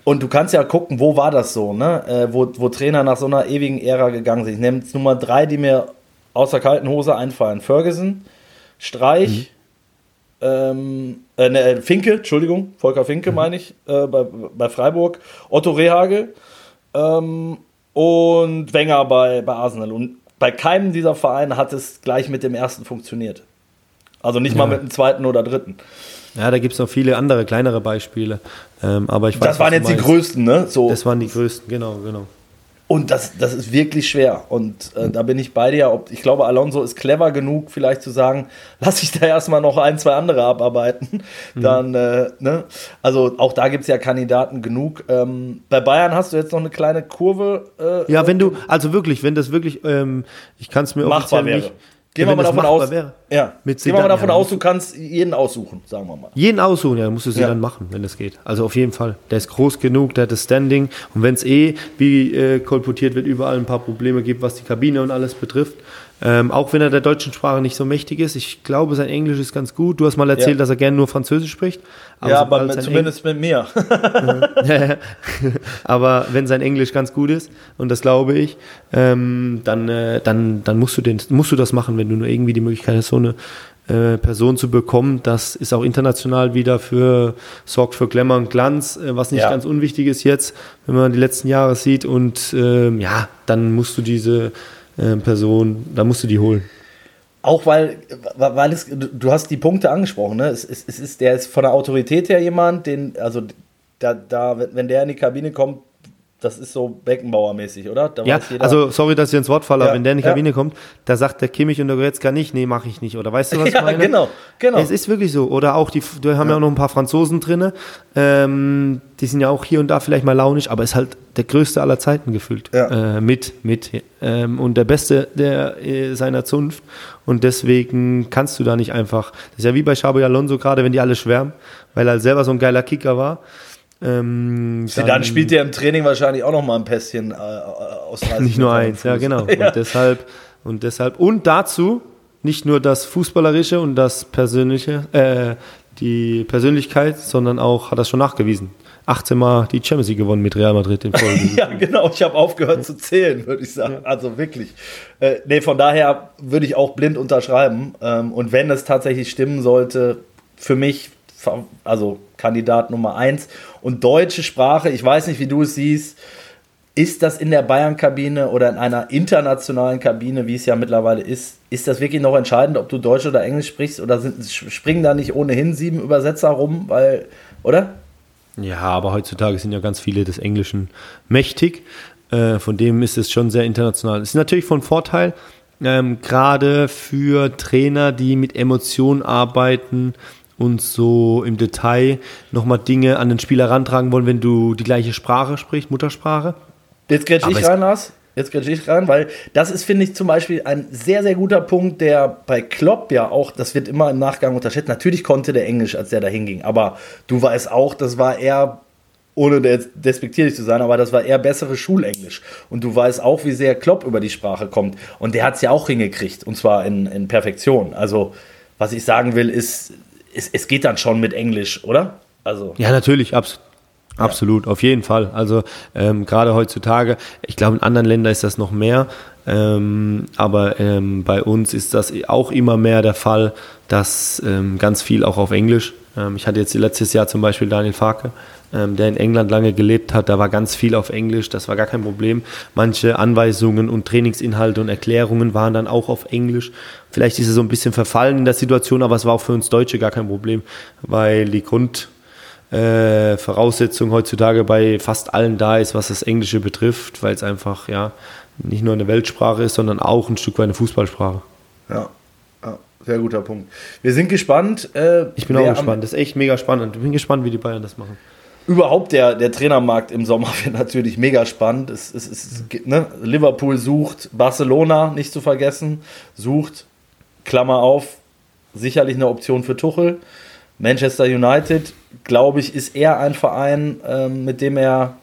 Und du kannst ja gucken, wo war das so, ne? Äh, wo, wo Trainer nach so einer ewigen Ära gegangen sind. Ich nehme jetzt Nummer drei, die mir aus der kalten Hose einfallen. Ferguson, Streich, mhm. ähm, äh, ne, Finke, Entschuldigung, Volker Finke mhm. meine ich, äh, bei, bei Freiburg, Otto Rehage ähm, und Wenger bei, bei Arsenal. Und bei keinem dieser Vereine hat es gleich mit dem ersten funktioniert. Also nicht ja. mal mit dem zweiten oder dritten. Ja, da gibt es noch viele andere, kleinere Beispiele. Ähm, aber ich weiß, das waren jetzt die größten, ne? So. Das waren die größten, genau, genau. Und das, das ist wirklich schwer. Und äh, da bin ich bei dir. Ob, ich glaube, Alonso ist clever genug, vielleicht zu sagen, lass ich da erstmal noch ein, zwei andere abarbeiten. Mhm. Dann, äh, ne? Also auch da gibt es ja Kandidaten genug. Ähm, bei Bayern hast du jetzt noch eine kleine Kurve. Äh, ja, wenn du, also wirklich, wenn das wirklich, ähm, ich kann es mir machbar wäre. nicht Gehen wir mal davon aus, wäre. ja. Mit Gehen wir mal davon ja, aus, du kannst jeden aussuchen, sagen wir mal. Jeden aussuchen, ja, musst du sie ja. dann machen, wenn das geht. Also auf jeden Fall. Der ist groß genug, der hat das Standing. Und wenn es eh, wie äh, kolportiert wird, überall ein paar Probleme gibt, was die Kabine und alles betrifft, ähm, auch wenn er der deutschen Sprache nicht so mächtig ist. Ich glaube, sein Englisch ist ganz gut. Du hast mal erzählt, ja. dass er gerne nur Französisch spricht. Aber ja, aber mit, zumindest Eng mit mir. aber wenn sein Englisch ganz gut ist, und das glaube ich, ähm, dann, äh, dann, dann musst, du den, musst du das machen, wenn du nur irgendwie die Möglichkeit hast, so eine äh, Person zu bekommen. Das ist auch international wieder für, sorgt für Glamour und Glanz, äh, was nicht ja. ganz unwichtig ist jetzt, wenn man die letzten Jahre sieht. Und ähm, ja, dann musst du diese äh, Person, da musst du die holen. Auch weil, weil es, du hast die Punkte angesprochen, ne? Es, es, es ist, der ist von der Autorität her jemand, den, also da, da, wenn der in die Kabine kommt, das ist so Beckenbauer-mäßig, oder? Da Ja, also sorry, dass ich ins Wort falle, Ja, aber wenn der in die ja. Kabine kommt, da sagt der Kimmich und der Goretzka nicht, nee, mache ich nicht. Oder weißt du, was ich ja, meine? genau, genau. Es ist wirklich so. Oder auch die, wir haben ja, auch noch ein paar Franzosen drin. Ähm, die sind ja auch hier und da vielleicht mal launisch, aber ist halt der größte aller Zeiten gefühlt. Ja. Äh, mit, mit. Ähm, und der Beste der, äh, seiner Zunft. Und deswegen kannst du da nicht einfach. Das ist ja wie bei Xabi Alonso gerade, wenn die alle schwärmen, weil er selber so ein geiler Kicker war. Ähm, dann, spielt der im Training wahrscheinlich auch noch mal ein Pässchen äh, aus 30 Nicht nur eins, ja genau. Ja. Und deshalb und deshalb und dazu nicht nur das fußballerische und das persönliche, äh, die Persönlichkeit, sondern auch hat das schon nachgewiesen. 18 Mal die Champions League gewonnen mit Real Madrid in Folge. Ja, genau. Ich habe aufgehört zu zählen, würde ich sagen. Also wirklich. Äh, nee, von daher würde ich auch blind unterschreiben. Ähm, und wenn es tatsächlich stimmen sollte, für mich, also Kandidat Nummer eins. Und deutsche Sprache, ich weiß nicht, wie du es siehst, ist das in der Bayern-Kabine oder in einer internationalen Kabine, wie es ja mittlerweile ist, ist das wirklich noch entscheidend, ob du Deutsch oder Englisch sprichst? Oder sind, springen da nicht ohnehin sieben Übersetzer rum? Weil, oder? Ja, aber heutzutage sind ja ganz viele des Englischen mächtig. Äh, von dem ist es schon sehr international. Ist natürlich von Vorteil, ähm, gerade für Trainer, die mit Emotionen arbeiten und so im Detail nochmal Dinge an den Spieler rantragen wollen, wenn du die gleiche Sprache sprichst, Muttersprache. Jetzt grätsch Aber ich rein, Lars. Jetzt grätsch ich rein, weil das ist, finde ich, zum Beispiel ein sehr, sehr guter Punkt, der bei Klopp ja auch, das wird immer im Nachgang unterschätzt. Natürlich konnte der Englisch, als der da hinging, aber du weißt auch, das war eher, ohne despektierlich zu sein, aber das war eher bessere Schulenglisch. Und du weißt auch, wie sehr Klopp über die Sprache kommt. Und der hat es ja auch hingekriegt, und zwar in, in Perfektion. Also, was ich sagen will, ist, es, es geht dann schon mit Englisch, oder? Also, Ja, natürlich, abs absolut, auf jeden Fall. Also ähm, gerade heutzutage, ich glaube in anderen Ländern ist das noch mehr, ähm, aber ähm, bei uns ist das auch immer mehr der Fall, dass ähm, ganz viel auch auf Englisch. Ähm, ich hatte jetzt letztes Jahr zum Beispiel Daniel Farke, ähm, der in England lange gelebt hat, da war ganz viel auf Englisch, das war gar kein Problem. Manche Anweisungen und Trainingsinhalte und Erklärungen waren dann auch auf Englisch. Vielleicht ist es so ein bisschen verfallen in der Situation, aber es war auch für uns Deutsche gar kein Problem, weil die Grund äh, Voraussetzung heutzutage bei fast allen da ist, was das Englische betrifft, weil es einfach ja nicht nur eine Weltsprache ist, sondern auch ein Stück weit eine Fußballsprache. ja. ja sehr guter Punkt. Wir sind gespannt. Äh, Ich bin auch gespannt. Das ist echt mega spannend. Ich bin gespannt, wie die Bayern das machen. Überhaupt der, der Trainermarkt im Sommer wird natürlich mega spannend. Es, es, es, ne? Liverpool sucht, Barcelona nicht zu vergessen, sucht, Klammer auf, sicherlich eine Option für Tuchel. Manchester United, glaube ich, ist eher ein Verein, ähm, mit dem er,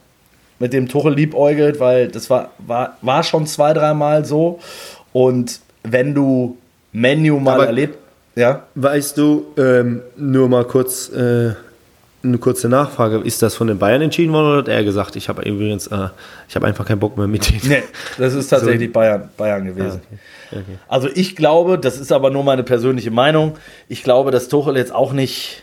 mit dem Tuchel liebäugelt, weil das war, war, war schon zwei, dreimal so. Und wenn du Menu mal erlebt, ja, Weißt du, ähm, nur mal kurz äh, eine kurze Nachfrage. Ist das von den Bayern entschieden worden oder hat er gesagt, ich habe übrigens, äh, ich habe einfach keinen Bock mehr mit denen? Nee, das ist tatsächlich Bayern, Bayern gewesen. Okay. Also ich glaube, das ist aber nur meine persönliche Meinung, ich glaube, dass Tuchel jetzt auch nicht,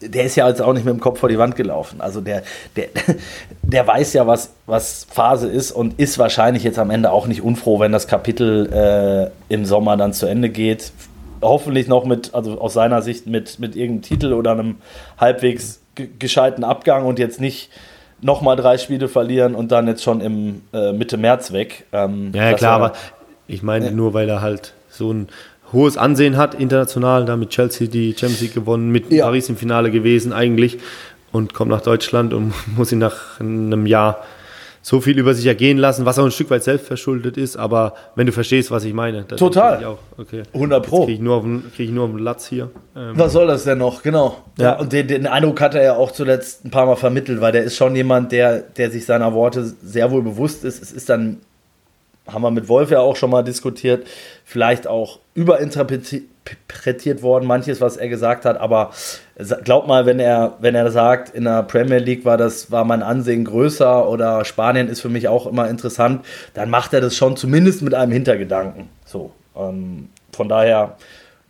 der ist ja jetzt auch nicht mit dem Kopf vor die Wand gelaufen. Also der, der, der weiß ja, was, was Phase ist und ist wahrscheinlich jetzt am Ende auch nicht unfroh, wenn das Kapitel äh, im Sommer dann zu Ende geht. Hoffentlich noch mit, also aus seiner Sicht mit, mit irgendeinem Titel oder einem halbwegs ge- gescheiten Abgang und jetzt nicht nochmal drei Spiele verlieren und dann jetzt schon im äh, Mitte März weg. Ähm, Ja, ja klar, aber ich meine nur, weil er halt so ein hohes Ansehen hat international, da mit Chelsea die Champions League gewonnen, mit Ja. Paris im Finale gewesen eigentlich und kommt nach Deutschland und muss ihn nach einem Jahr so viel über sich ergehen lassen, was auch ein Stück weit selbstverschuldet ist, aber wenn du verstehst, was ich meine. Total. Ich auch. Okay. 100 Pro. Kriege ich, nur auf den- krieg ich nur auf den Latz hier. Ähm, Was soll das denn noch? Genau. Ja, Ja. und den, den Eindruck hat er ja auch zuletzt ein paar Mal vermittelt, weil der ist schon jemand, der, der sich seiner Worte sehr wohl bewusst ist. Es ist dann, haben wir mit Wolf ja auch schon mal diskutiert, vielleicht auch überinterpretiert worden, manches, was er gesagt hat, aber glaub mal, wenn er, wenn er sagt, in der Premier League war das, war mein Ansehen größer oder Spanien ist für mich auch immer interessant, dann macht er das schon zumindest mit einem Hintergedanken. So. Ähm, von daher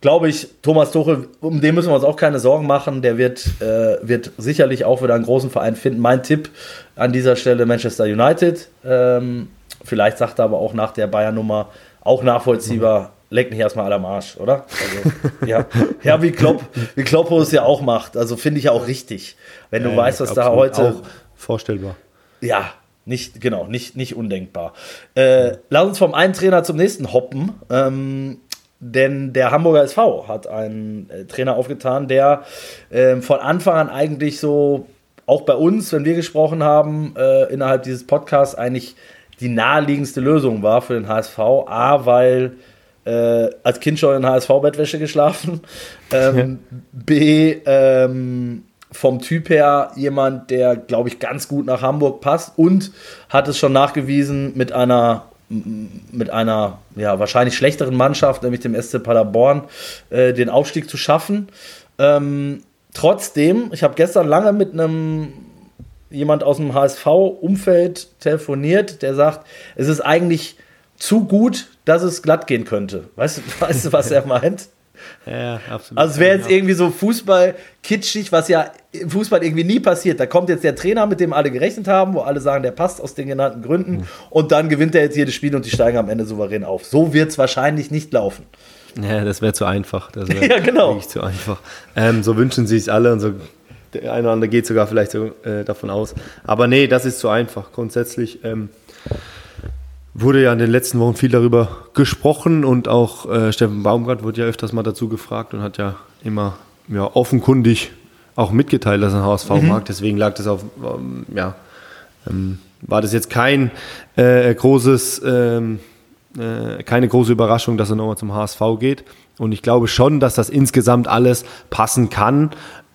glaube ich, Thomas Tuchel, um den müssen wir uns auch keine Sorgen machen. Der wird, äh, wird sicherlich auch wieder einen großen Verein finden. Mein Tipp an dieser Stelle Manchester United. Ähm, vielleicht sagt er aber auch nach der Bayern-Nummer auch nachvollziehbar, leck mich erstmal alle am Arsch, oder? Also, ja. ja, wie Klopp, wie Klopp es ja auch macht. Also finde ich ja auch richtig. Wenn du äh, weißt, was da heute. Vorstellbar. Ja, Nicht, genau, nicht, nicht undenkbar. Äh, lass uns vom einen Trainer zum nächsten hoppen. Ähm, denn der Hamburger SV hat einen äh, Trainer aufgetan, der äh, von Anfang an eigentlich so, auch bei uns, wenn wir gesprochen haben, äh, innerhalb dieses Podcasts eigentlich die naheliegendste Lösung war für den HSV. A, weil äh, als Kind schon in HSV-Bettwäsche geschlafen. Ähm. B, ähm, vom Typ her jemand, der, glaube ich, ganz gut nach Hamburg passt und hat es schon nachgewiesen mit einer mit einer ja, wahrscheinlich schlechteren Mannschaft, nämlich dem SC Paderborn, äh, den Aufstieg zu schaffen. Ähm, trotzdem, ich habe gestern lange mit einem jemand aus dem HSV-Umfeld telefoniert, der sagt, es ist eigentlich zu gut, dass es glatt gehen könnte. Weißt, weißt du, was er meint? Ja, absolut. Also es wäre jetzt irgendwie so Fußball kitschig, was ja im Fußball irgendwie nie passiert. Da kommt jetzt der Trainer, mit dem alle gerechnet haben, wo alle sagen, der passt aus den genannten Gründen mhm. und dann gewinnt er jetzt jedes Spiel und die steigen am Ende souverän auf. So wird es wahrscheinlich nicht laufen. Ja, das wäre zu einfach. Das wäre ja, genau. zu einfach. Ähm, so wünschen sie es alle und so der eine oder andere geht sogar vielleicht so, äh, davon aus. Aber nee, das ist zu einfach. Grundsätzlich ähm, wurde ja in den letzten Wochen viel darüber gesprochen und auch äh, Steffen Baumgart wurde ja öfters mal dazu gefragt und hat ja immer ja, offenkundig auch mitgeteilt, dass er ein HSV mhm. mag. Deswegen lag das auf, ähm, ja, ähm, war das jetzt kein äh, großes, ähm, äh, keine große Überraschung, dass er nochmal zum HSV geht. Und ich glaube schon, dass das insgesamt alles passen kann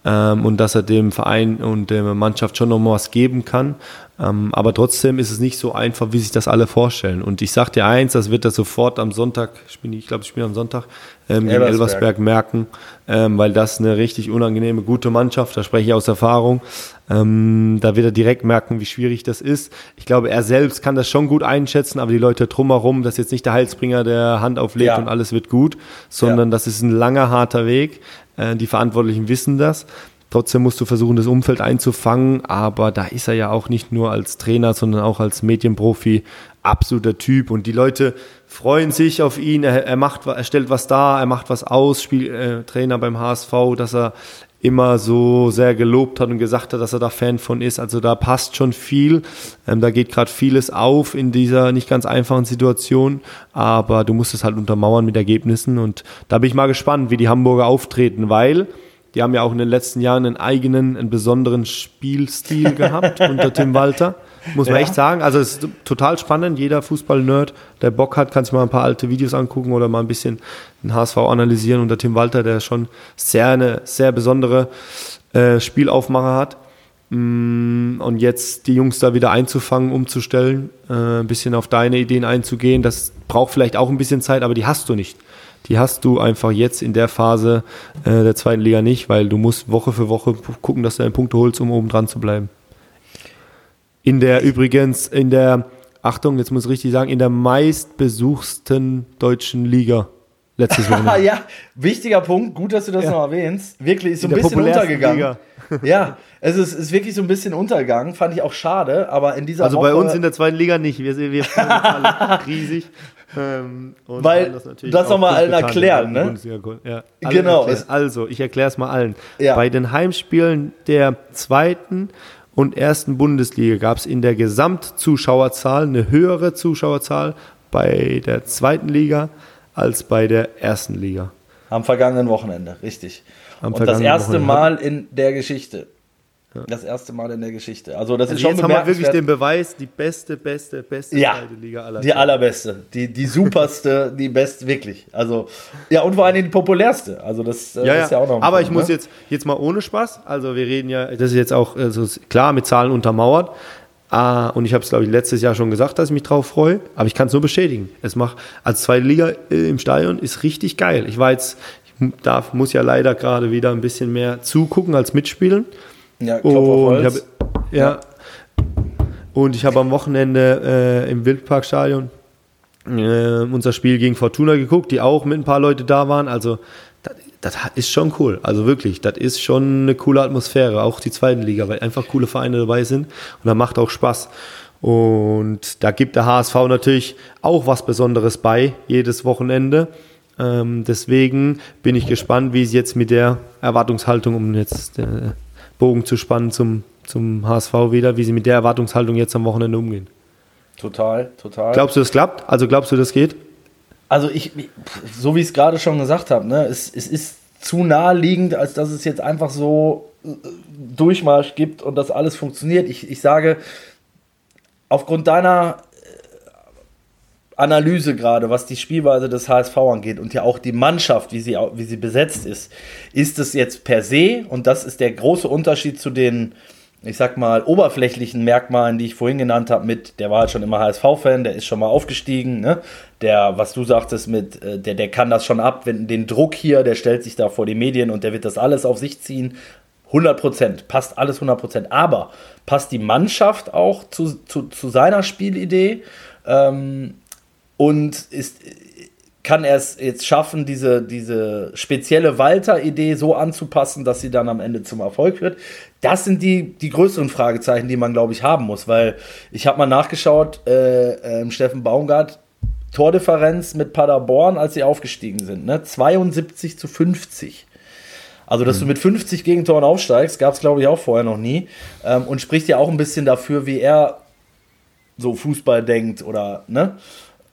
ähm, und dass er dem Verein und der Mannschaft schon noch mal was geben kann. Ähm, aber trotzdem ist es nicht so einfach, wie sich das alle vorstellen. Und ich sage dir eins, das wird er sofort am Sonntag, ich glaube, ich spiele am Sonntag, ähm, gegen Elversberg merken, ähm, weil das eine richtig unangenehme, gute Mannschaft, da spreche ich aus Erfahrung. Ähm, da wird er direkt merken, wie schwierig das ist. Ich glaube, er selbst kann das schon gut einschätzen, aber die Leute drumherum, das ist jetzt nicht der Heilsbringer, der Hand auflegt ja. und alles wird gut, sondern ja. das ist ein langer, harter Weg. Äh, die Verantwortlichen wissen das. Trotzdem musst du versuchen, das Umfeld einzufangen, aber da ist er ja auch nicht nur als Trainer, sondern auch als Medienprofi absoluter Typ und die Leute freuen sich auf ihn. Er, er macht, er stellt was dar, er macht was aus, Spieltrainer äh, beim HSV, dass er immer so sehr gelobt hat und gesagt hat, dass er da Fan von ist. Also da passt schon viel. Ähm, da geht gerade vieles auf in dieser nicht ganz einfachen Situation, aber du musst es halt untermauern mit Ergebnissen und da bin ich mal gespannt, wie die Hamburger auftreten, weil die haben ja auch in den letzten Jahren einen eigenen, einen besonderen Spielstil gehabt unter Tim Walter. Muss man ja. echt sagen. Also es ist total spannend. Jeder Fußball-Nerd, der Bock hat, kann sich mal ein paar alte Videos angucken oder mal ein bisschen den HSV analysieren unter Tim Walter, der schon sehr eine sehr besondere äh, Spielaufmacher hat. Mm, und jetzt die Jungs da wieder einzufangen, umzustellen, äh, ein bisschen auf deine Ideen einzugehen, das braucht vielleicht auch ein bisschen Zeit, aber die hast du nicht. Die hast du einfach jetzt in der Phase äh, der zweiten Liga nicht, weil du musst Woche für Woche gucken, dass du deine Punkte holst, um oben dran zu bleiben. In der übrigens, in der, Achtung, jetzt muss ich richtig sagen, in der meistbesuchsten deutschen Liga letztes Wochenende. ja, wichtiger Punkt, gut, dass du das ja. noch erwähnst. Wirklich, ist so ein bisschen untergegangen. Liga. ja, es ist, ist wirklich so ein bisschen untergegangen, fand ich auch schade, aber in dieser Also Woche, bei uns in der zweiten Liga nicht, wir, wir alle riesig. Ähm, weil das, das nochmal allen erklären, ne? Ja, genau. Erklären. Also, ich erkläre es mal allen. Ja. Bei den Heimspielen der zweiten und ersten Bundesliga gab es in der Gesamtzuschauerzahl eine höhere Zuschauerzahl bei der zweiten Liga als bei der ersten Liga. Am vergangenen Wochenende, richtig. Am und das erste Wochenende. Mal in der Geschichte. Das erste Mal in der Geschichte. Also das also ist schon jetzt haben wir wirklich den Beweis, die beste, beste, beste ja, Liga aller Die allerbeste, die, die superste, die beste, wirklich. Also, ja, und vor allem die populärste. Also das, äh, ja, ist ja auch noch. Aber Punkt, ich muss ne? jetzt, jetzt mal ohne Spaß, also wir reden ja, das ist jetzt auch also klar mit Zahlen untermauert. Ah, und ich habe es, glaube ich, letztes Jahr schon gesagt, dass ich mich drauf freue, aber ich kann es nur bestätigen. Es macht als zweite Liga äh, im Stadion ist richtig geil. Ich war jetzt, ich darf, muss ja leider gerade wieder ein bisschen mehr zugucken als mitspielen. Ja, und ich hab, ja. Und ich habe am Wochenende äh, im Wildparkstadion äh, unser Spiel gegen Fortuna geguckt, die auch mit ein paar Leute da waren. Also das, das ist schon cool. Also wirklich, das ist schon eine coole Atmosphäre, auch die zweite Liga, weil einfach coole Vereine dabei sind und da macht auch Spaß. Und da gibt der HSV natürlich auch was Besonderes bei, jedes Wochenende. Ähm, deswegen bin ich gespannt, wie es jetzt mit der Erwartungshaltung, um jetzt äh, Bogen zu spannen zum, zum HSV wieder, wie sie mit der Erwartungshaltung jetzt am Wochenende umgehen. Total, total. Glaubst du, das klappt? Also glaubst du, das geht? Also ich, so wie ich es gerade schon gesagt habe, ne, es, es ist zu naheliegend, als dass es jetzt einfach so äh, Durchmarsch gibt und das alles funktioniert. Ich, ich sage, aufgrund deiner Analyse gerade, was die Spielweise des HSV angeht und ja auch die Mannschaft, wie sie, wie sie besetzt ist, ist es jetzt per se, und das ist der große Unterschied zu den ich sag mal, oberflächlichen Merkmalen, die ich vorhin genannt habe, mit, der war halt schon immer HSV-Fan, der ist schon mal aufgestiegen, ne? Der, was du sagtest, mit, äh, der, der kann das schon ab, wenn den Druck hier, der stellt sich da vor die Medien und der wird das alles auf sich ziehen. 100 Prozent, passt alles 100 Prozent. Aber passt die Mannschaft auch zu, zu, zu seiner Spielidee ähm, und ist, kann er es jetzt schaffen, diese, diese spezielle Walter-Idee so anzupassen, dass sie dann am Ende zum Erfolg wird? Das sind die, die größeren Fragezeichen, die man, glaube ich, haben muss, weil ich habe mal nachgeschaut, äh, äh, Steffen Baumgart, Tordifferenz mit Paderborn, als sie aufgestiegen sind, ne? 72 zu 50. Also, dass mhm. du mit 50 Gegentoren aufsteigst, gab es, glaube ich, auch vorher noch nie. Ähm, und spricht ja auch ein bisschen dafür, wie er so Fußball denkt oder, ne?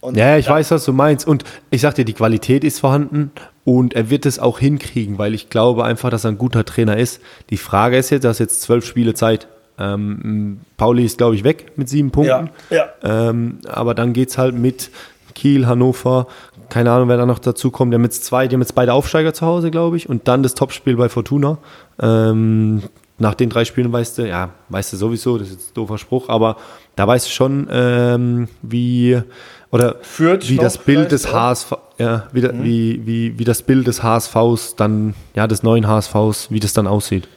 Und ja, ich weiß, was du meinst. Und ich sag dir, die Qualität ist vorhanden und er wird es auch hinkriegen, weil ich glaube einfach, dass er ein guter Trainer ist. Die Frage ist jetzt, dass jetzt zwölf Spiele Zeit. Ähm, Pauli ist, glaube ich, weg mit sieben Punkten. Ja, ja. Ähm, aber dann geht es halt mit Kiel, Hannover, keine Ahnung, wer da noch dazu kommt. Die haben jetzt zwei, die haben jetzt beide Aufsteiger zu Hause, glaube ich. Und dann das Topspiel bei Fortuna. Ähm, nach den drei Spielen weißt du, ja, weißt du sowieso, das ist jetzt ein doofer Spruch, aber da weißt du schon, ähm, wie oder Führt wie das Bild des HSV, ja, wie, mhm. wie, wie, wie das Bild des HSVs dann, ja, des neuen HSVs, wie das dann aussieht.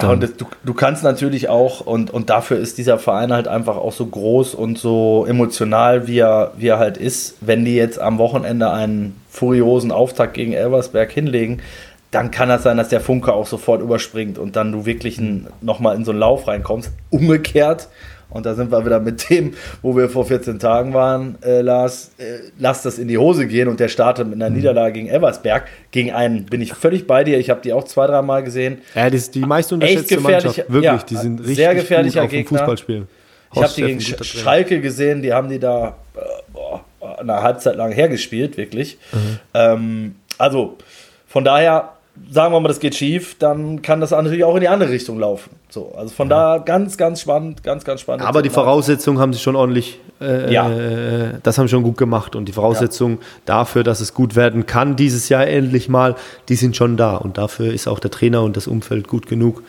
Ja, und das, du, du kannst natürlich auch, und, und dafür ist dieser Verein halt einfach auch so groß und so emotional, wie er, wie er halt ist, wenn die jetzt am Wochenende einen furiosen Auftakt gegen Elversberg hinlegen, dann kann das sein, dass der Funke auch sofort überspringt und dann du wirklich nochmal in so einen Lauf reinkommst. Umgekehrt und da sind wir wieder mit dem, wo wir vor 14 Tagen waren, äh, Lars, äh, lass das in die Hose gehen und der startet mit einer mhm. Niederlage gegen Eversberg. Gegen einen bin ich völlig bei dir. Ich habe die auch zwei, drei Mal gesehen. Ja, das ist die meist unterschätzte Mannschaft. Wirklich, ja, die sind richtig sehr gefährlicher gut Gegner. Fußballspiel. Ich habe die gegen Schalke gesehen, die haben die da äh, boah, eine Halbzeit lang hergespielt, wirklich. Mhm. Ähm, also von daher sagen wir mal, das geht schief, dann kann das natürlich auch in die andere Richtung laufen. So, also von ja. da ganz, ganz spannend, ganz, ganz spannend. Aber die Voraussetzungen haben sie schon ordentlich, äh, ja. Äh, das haben sie schon gut gemacht und die Voraussetzungen ja. dafür, dass es gut werden kann, dieses Jahr endlich mal, die sind schon da und dafür ist auch der Trainer und das Umfeld gut genug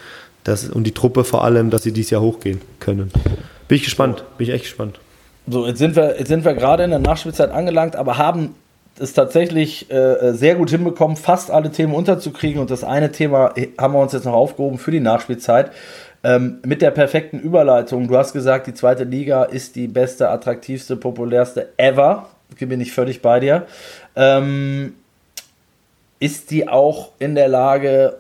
dass, und die Truppe vor allem, dass sie dieses Jahr hochgehen können. Bin ich gespannt, bin ich echt gespannt. So, jetzt sind wir, jetzt sind wir gerade in der Nachspielzeit angelangt, aber haben es tatsächlich äh, sehr gut hinbekommen, fast alle Themen unterzukriegen. Und das eine Thema haben wir uns jetzt noch aufgehoben für die Nachspielzeit. Ähm, mit der perfekten Überleitung. Du hast gesagt, die zweite Liga ist die beste, attraktivste, populärste ever. Ich bin ich völlig bei dir. Ähm, ist die auch in der Lage,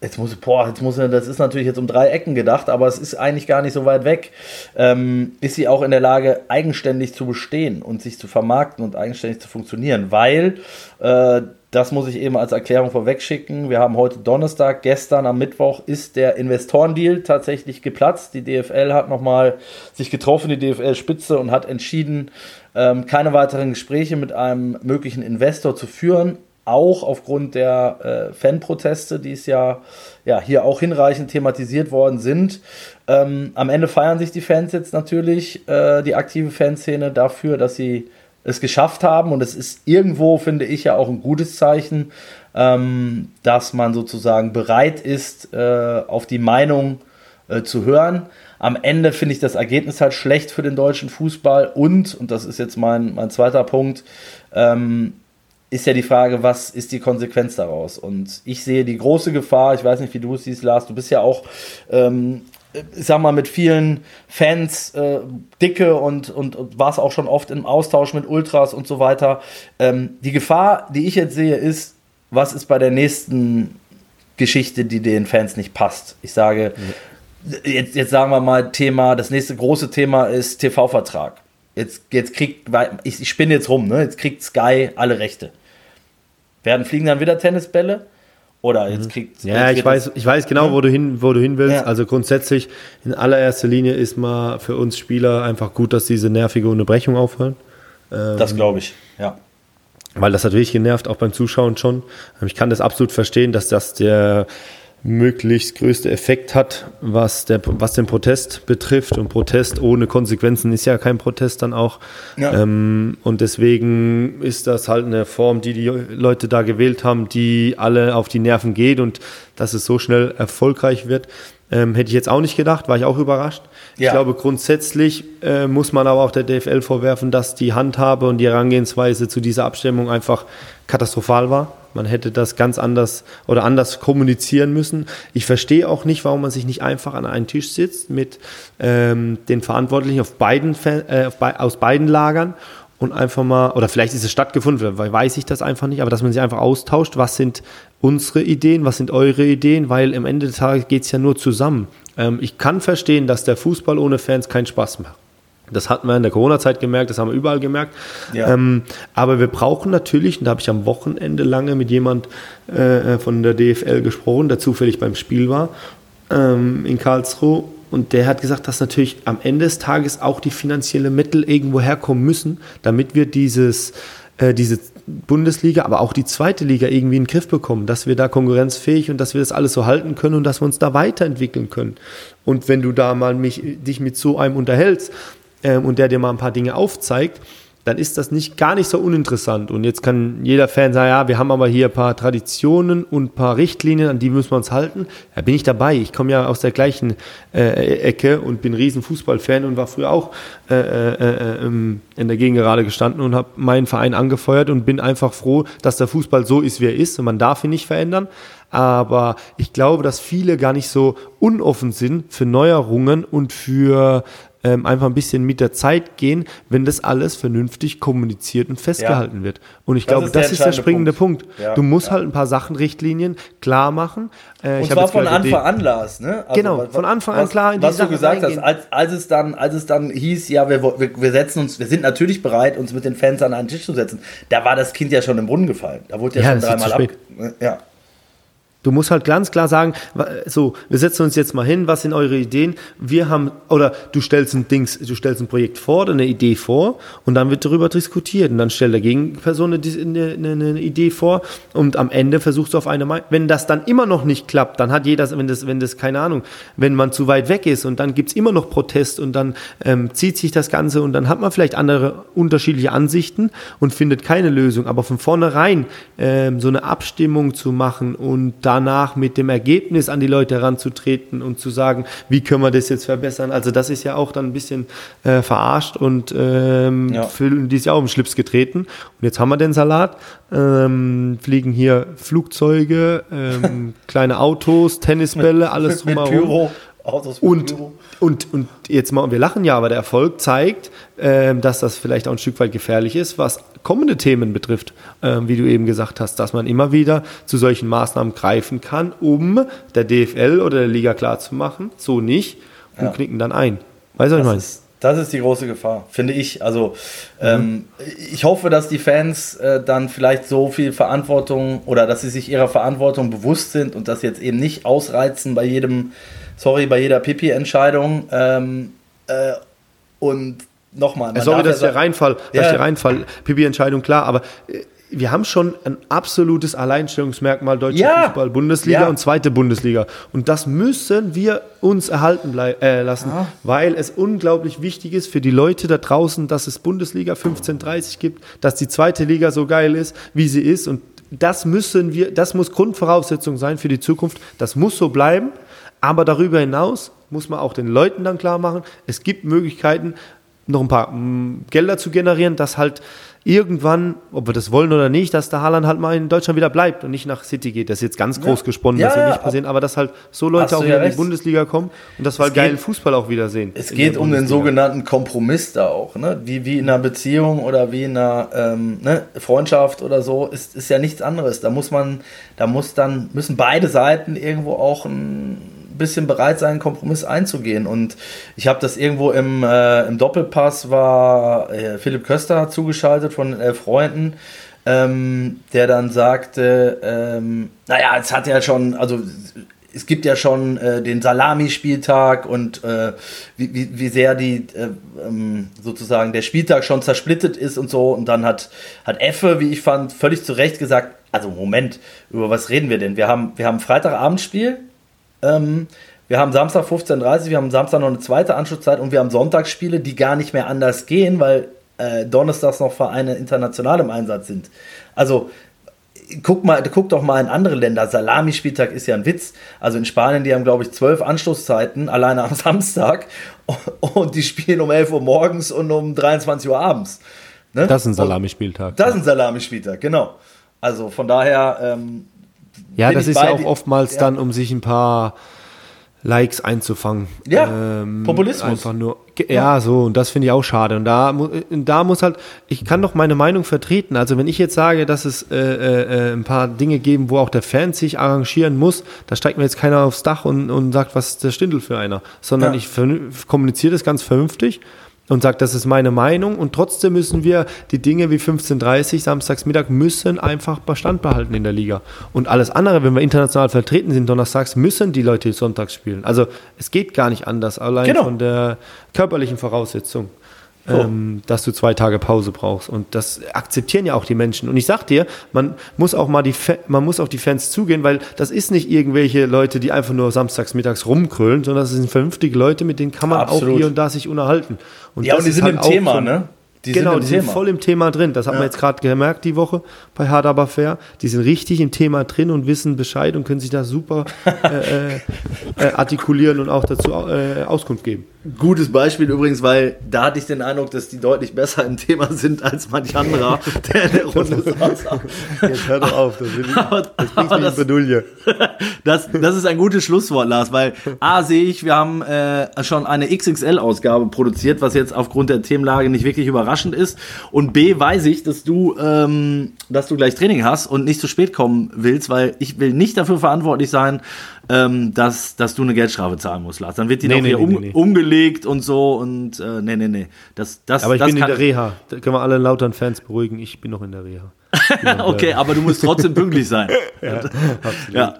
Jetzt muss, boah, jetzt muss, das ist natürlich jetzt um drei Ecken gedacht, aber es ist eigentlich gar nicht so weit weg. Ähm, ist sie auch in der Lage, eigenständig zu bestehen und sich zu vermarkten und eigenständig zu funktionieren? Weil, äh, das muss ich eben als Erklärung vorwegschicken. Wir haben heute Donnerstag, gestern am Mittwoch ist der Investorendeal tatsächlich geplatzt. Die DFL hat nochmal sich getroffen, die DFL-Spitze, und hat entschieden, ähm, keine weiteren Gespräche mit einem möglichen Investor zu führen auch aufgrund der äh, Fanproteste, die es ja, ja hier auch hinreichend thematisiert worden sind. Ähm, am Ende feiern sich die Fans jetzt natürlich, äh, die aktive Fanszene, dafür, dass sie es geschafft haben. Und es ist irgendwo, finde ich, ja auch ein gutes Zeichen, ähm, dass man sozusagen bereit ist, äh, auf die Meinung äh, zu hören. Am Ende finde ich das Ergebnis halt schlecht für den deutschen Fußball und, und das ist jetzt mein, mein zweiter Punkt, ähm, ist ja die Frage, was ist die Konsequenz daraus? Und ich sehe die große Gefahr, ich weiß nicht, wie du es siehst, Lars, du bist ja auch, ähm, ich sag mal, mit vielen Fans äh, dicke und, und, und warst auch schon oft im Austausch mit Ultras und so weiter. Ähm, die Gefahr, die ich jetzt sehe, ist, was ist bei der nächsten Geschichte, die den Fans nicht passt? Ich sage, jetzt, jetzt sagen wir mal Thema, das nächste große Thema ist TV-Vertrag. Jetzt, jetzt kriegt, ich, ich spinne jetzt rum, ne? jetzt kriegt Sky alle Rechte. Werden fliegen dann wieder Tennisbälle Oder jetzt kriegt Ja, jetzt ich weiß, ich weiß genau, wo du hin, wo du hin willst. Ja. Also grundsätzlich in allererster Linie ist mal für uns Spieler einfach gut, dass diese nervige Unterbrechung aufhören. das, das glaube ich, ja. Weil das hat wirklich genervt, auch beim Zuschauen schon. Ich kann das absolut verstehen, dass das der möglichst größte Effekt hat, was, der, was den Protest betrifft. Und Protest ohne Konsequenzen ist ja kein Protest dann auch. Ja. Ähm, und deswegen ist das halt eine Form, die die Leute da gewählt haben, die alle auf die Nerven geht und dass es so schnell erfolgreich wird. Ähm, hätte ich jetzt auch nicht gedacht, war ich auch überrascht. Ja. Ich glaube, grundsätzlich äh, muss man aber auch der DFL vorwerfen, dass die Handhabe und die Herangehensweise zu dieser Abstimmung einfach katastrophal war. Man hätte das ganz anders oder anders kommunizieren müssen. Ich verstehe auch nicht, warum man sich nicht einfach an einen Tisch sitzt mit ähm, den Verantwortlichen auf beiden, äh, auf bei, aus beiden Lagern und einfach mal, oder vielleicht ist es stattgefunden, weil weiß ich das einfach nicht, aber dass man sich einfach austauscht, was sind unsere Ideen, was sind eure Ideen, weil am Ende des Tages geht es ja nur zusammen. Ähm, ich kann verstehen, dass der Fußball ohne Fans keinen Spaß macht. Das hatten wir in der Corona-Zeit gemerkt, das haben wir überall gemerkt. Ja. Ähm, aber wir brauchen natürlich, und da habe ich am Wochenende lange mit jemand äh, von der DFL gesprochen, der zufällig beim Spiel war ähm, in Karlsruhe. Und der hat gesagt, dass natürlich am Ende des Tages auch die finanziellen Mittel irgendwo herkommen müssen, damit wir dieses, äh, diese Bundesliga, aber auch die zweite Liga irgendwie in den Griff bekommen, dass wir da konkurrenzfähig und dass wir das alles so halten können und dass wir uns da weiterentwickeln können. Und wenn du da mal mich, dich mit so einem unterhältst ähm, und der dir mal ein paar Dinge aufzeigt, dann ist das nicht gar nicht so uninteressant. Und jetzt kann jeder Fan sagen, ja, wir haben aber hier ein paar Traditionen und ein paar Richtlinien, an die müssen wir uns halten. Da bin ich dabei. Ich komme ja aus der gleichen äh, Ecke und bin riesen Fußballfan und war früher auch äh, äh, äh, ähm, in der Gegengerade gestanden und habe meinen Verein angefeuert und bin einfach froh, dass der Fußball so ist, wie er ist und man darf ihn nicht verändern. Aber ich glaube, dass viele gar nicht so unoffen sind für Neuerungen und für ähm, einfach ein bisschen mit der Zeit gehen, wenn das alles vernünftig kommuniziert und festgehalten wird. Und ich Das glaube, ist das ist der springende Punkt. Punkt. Ja, du musst ja. halt ein paar Sachen, Richtlinien klar machen. Äh, Und ich zwar von Anfang an, Lars. Ne? Also, Genau, was- von Anfang an klar in die Was du gesagt reingehen. hast, als, als, es dann, als es dann hieß, ja, wir, wir, wir setzen uns, wir sind natürlich bereit, uns mit den Fans an einen Tisch zu setzen, da war das Kind ja schon im Brunnen gefallen. Da wurde ja, Ja, schon dreimal ab. Ja. Du musst halt ganz klar sagen, so, wir setzen uns jetzt mal hin, was sind eure Ideen? Wir haben, oder du stellst ein Dings, du stellst ein Projekt vor oder eine Idee vor und dann wird darüber diskutiert und dann stellt der Gegenperson eine, eine, eine, Idee vor und am Ende versuchst du auf eine Meinung. Wenn das dann immer noch nicht klappt, dann hat jeder, wenn das, wenn das, keine Ahnung, wenn man zu weit weg ist und dann gibt's immer noch Protest und dann ähm, zieht sich das Ganze und dann hat man vielleicht andere unterschiedliche Ansichten und findet keine Lösung. Aber von vornherein ähm, so eine Abstimmung zu machen und danach mit dem Ergebnis an die Leute heranzutreten und zu sagen, wie können wir das jetzt verbessern. Also das ist ja auch dann ein bisschen äh, verarscht und ähm, Ja. für die ist ja auch im Schlips getreten. Und jetzt haben wir den Salat, ähm, fliegen hier Flugzeuge, ähm, kleine Autos, Tennisbälle, alles drumherum. Autos Und, und, und jetzt mal, wir lachen ja, aber der Erfolg zeigt, ähm, dass das vielleicht auch ein Stück weit gefährlich ist, was kommende Themen betrifft, ähm, wie du eben gesagt hast, dass man immer wieder zu solchen Maßnahmen greifen kann, um der DFL oder der Liga klarzumachen, so nicht, und Ja. knicken dann ein. Weißt du, was ich Das meine? ist, das ist die große Gefahr, finde ich. Also Mhm. ähm, ich hoffe, dass die Fans äh, dann vielleicht so viel Verantwortung oder dass sie sich ihrer Verantwortung bewusst sind und das jetzt eben nicht ausreizen bei jedem, sorry, bei jeder Pipi-Entscheidung. Ähm, äh, und nochmal, Sorry, dass der Reinfall, Ja. dass der Reinfall, Pipi-Entscheidung, klar, aber äh, wir haben schon ein absolutes Alleinstellungsmerkmal deutscher Ja. Fußball, Bundesliga Ja. und zweite Bundesliga. Und das müssen wir uns erhalten äh, lassen, weil es unglaublich wichtig ist für die Leute da draußen, dass es Bundesliga 1530 gibt, dass die zweite Liga so geil ist, wie sie ist. Und das müssen wir, das muss Grundvoraussetzung sein für die Zukunft. Das muss so bleiben. Aber darüber hinaus muss man auch den Leuten dann klar machen, es gibt Möglichkeiten, noch ein paar mm, Gelder zu generieren, dass halt irgendwann, ob wir das wollen oder nicht, dass der Haaland halt mal in Deutschland wieder bleibt und nicht nach City geht. Das ist jetzt ganz groß gesponnen, Ja, das wird ja, nicht passieren, aber dass halt so Leute auch ja wieder in die. Bundesliga kommen und dass wir halt geilen Fußball auch wieder sehen. Es geht um den sogenannten Kompromiss da auch, ne? Wie, wie in einer Beziehung oder wie in einer ähm, ne? Freundschaft oder so, ist, ist ja nichts anderes. Da muss man, da muss dann, müssen beide Seiten irgendwo auch ein bisschen bereit sein, einen Kompromiss einzugehen. Und ich habe das irgendwo im, äh, im Doppelpass war äh, Philipp Köster zugeschaltet von elf Freunden. ähm, der dann sagte, ähm, naja, es hat ja schon, also es gibt ja schon äh, den Salami-Spieltag und äh, wie, wie, wie sehr die äh, ähm, sozusagen der Spieltag schon zersplittet ist und so. Und dann hat, hat Effe, wie ich fand, völlig zu Recht gesagt, also Moment, über was reden wir denn? Wir haben, wir haben Freitagabendspiel, ähm, wir haben Samstag 15.30 Uhr, wir haben Samstag noch eine zweite Anschlusszeit und wir haben Sonntagsspiele, die gar nicht mehr anders gehen, weil äh, donnerstags noch Vereine international im Einsatz sind. Also guck mal, guck doch mal in andere Länder. Salami-Spieltag ist ja ein Witz. Also in Spanien, die haben, glaube ich, zwölf Anschlusszeiten alleine am Samstag und die spielen um 11 Uhr morgens und um 23 Uhr abends. Ne? Das ist ein Salami-Spieltag. Das ist ein Salami-Spieltag, genau. Also von daher. Ähm, ja, das ist ja auch oftmals ja. dann, um sich ein paar Likes einzufangen. Ja, ähm, Populismus. Einfach nur, ja, so, und das finde ich auch schade. Und da, da muss halt, ich kann doch meine Meinung vertreten. Also wenn ich jetzt sage, dass es äh, äh, ein paar Dinge geben, wo auch der Fan sich arrangieren muss, da steigt mir jetzt keiner aufs Dach und, und sagt, was ist der Stindel für einer. Sondern ja. ich kommuniziere das ganz vernünftig und sagt, das ist meine Meinung und trotzdem müssen wir die Dinge wie 15.30 Samstagsmittag müssen einfach Bestand behalten in der Liga. Und alles andere, wenn wir international vertreten sind, donnerstags müssen die Leute sonntags spielen. Also es geht gar nicht anders, allein genau. von der körperlichen Voraussetzung ähm, dass du zwei Tage Pause brauchst. Und das akzeptieren ja auch die Menschen. Und ich sag dir, man muss auch mal die, Fa man muss auf die Fans zugehen, weil das ist nicht irgendwelche Leute, die einfach nur samstags mittags rumkrölen, sondern das sind vernünftige Leute, mit denen kann man Absolut. auch hier und da sich unterhalten. Und ja, und die sind halt im Thema, so, ne? Die genau, sind die Thema. sind voll im Thema drin. Das hat ja. man jetzt gerade gemerkt die Woche bei Hard Aber Fair. Die sind richtig im Thema drin und wissen Bescheid und können sich da super äh, äh, äh, artikulieren und auch dazu äh, Auskunft geben. Gutes Beispiel übrigens, weil da hatte ich den Eindruck, dass die deutlich besser im Thema sind als manch anderer, der in der Runde saß. Jetzt hör doch auf, das, will ich, das bringt mich in Bedulie. Das, das ist ein gutes Schlusswort, Lars, weil A sehe ich, wir haben äh, schon eine XXL-Ausgabe produziert, was jetzt aufgrund der Themenlage nicht wirklich überraschend ist. Und B weiß ich, dass du, ähm, dass du gleich Training hast und nicht zu spät kommen willst, weil ich will nicht dafür verantwortlich sein, ähm, dass, dass du eine Geldstrafe zahlen musst, Lars. Dann wird die nee, noch nee, hier nee, um, nee. umgelegt und so und äh, nee, nee, nee. Das, das, aber ich das bin in der Reha. Da können wir alle lauteren Fans beruhigen. Ich bin noch in der Reha. okay, aber du musst trotzdem pünktlich sein. ja, absolut. Ja.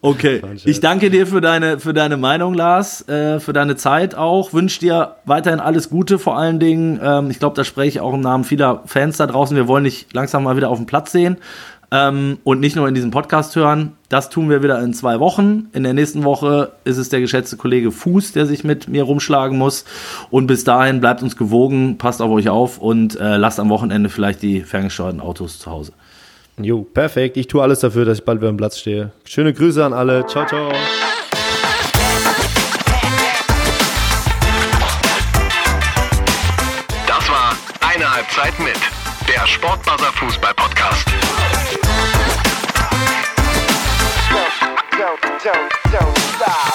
Okay. Ich danke dir für deine, für deine Meinung, Lars, äh, für deine Zeit auch. Wünsche dir weiterhin alles Gute, vor allen Dingen. Ähm, ich glaube, da spreche ich auch im Namen vieler Fans da draußen. Wir wollen dich langsam mal wieder auf den Platz sehen ähm, und nicht nur in diesem Podcast hören. Das tun wir wieder in zwei Wochen. In der nächsten Woche ist es der geschätzte Kollege Fuß, der sich mit mir rumschlagen muss. Und bis dahin bleibt uns gewogen, passt auf euch auf und äh, lasst am Wochenende vielleicht die ferngesteuerten Autos zu Hause. Jo, perfekt. Ich tue alles dafür, dass ich bald wieder am Platz stehe. Schöne Grüße an alle. Ciao, ciao. Das war eine Halbzeit mit der Sportbuzzer Fußball Podcast. don't, don't stop.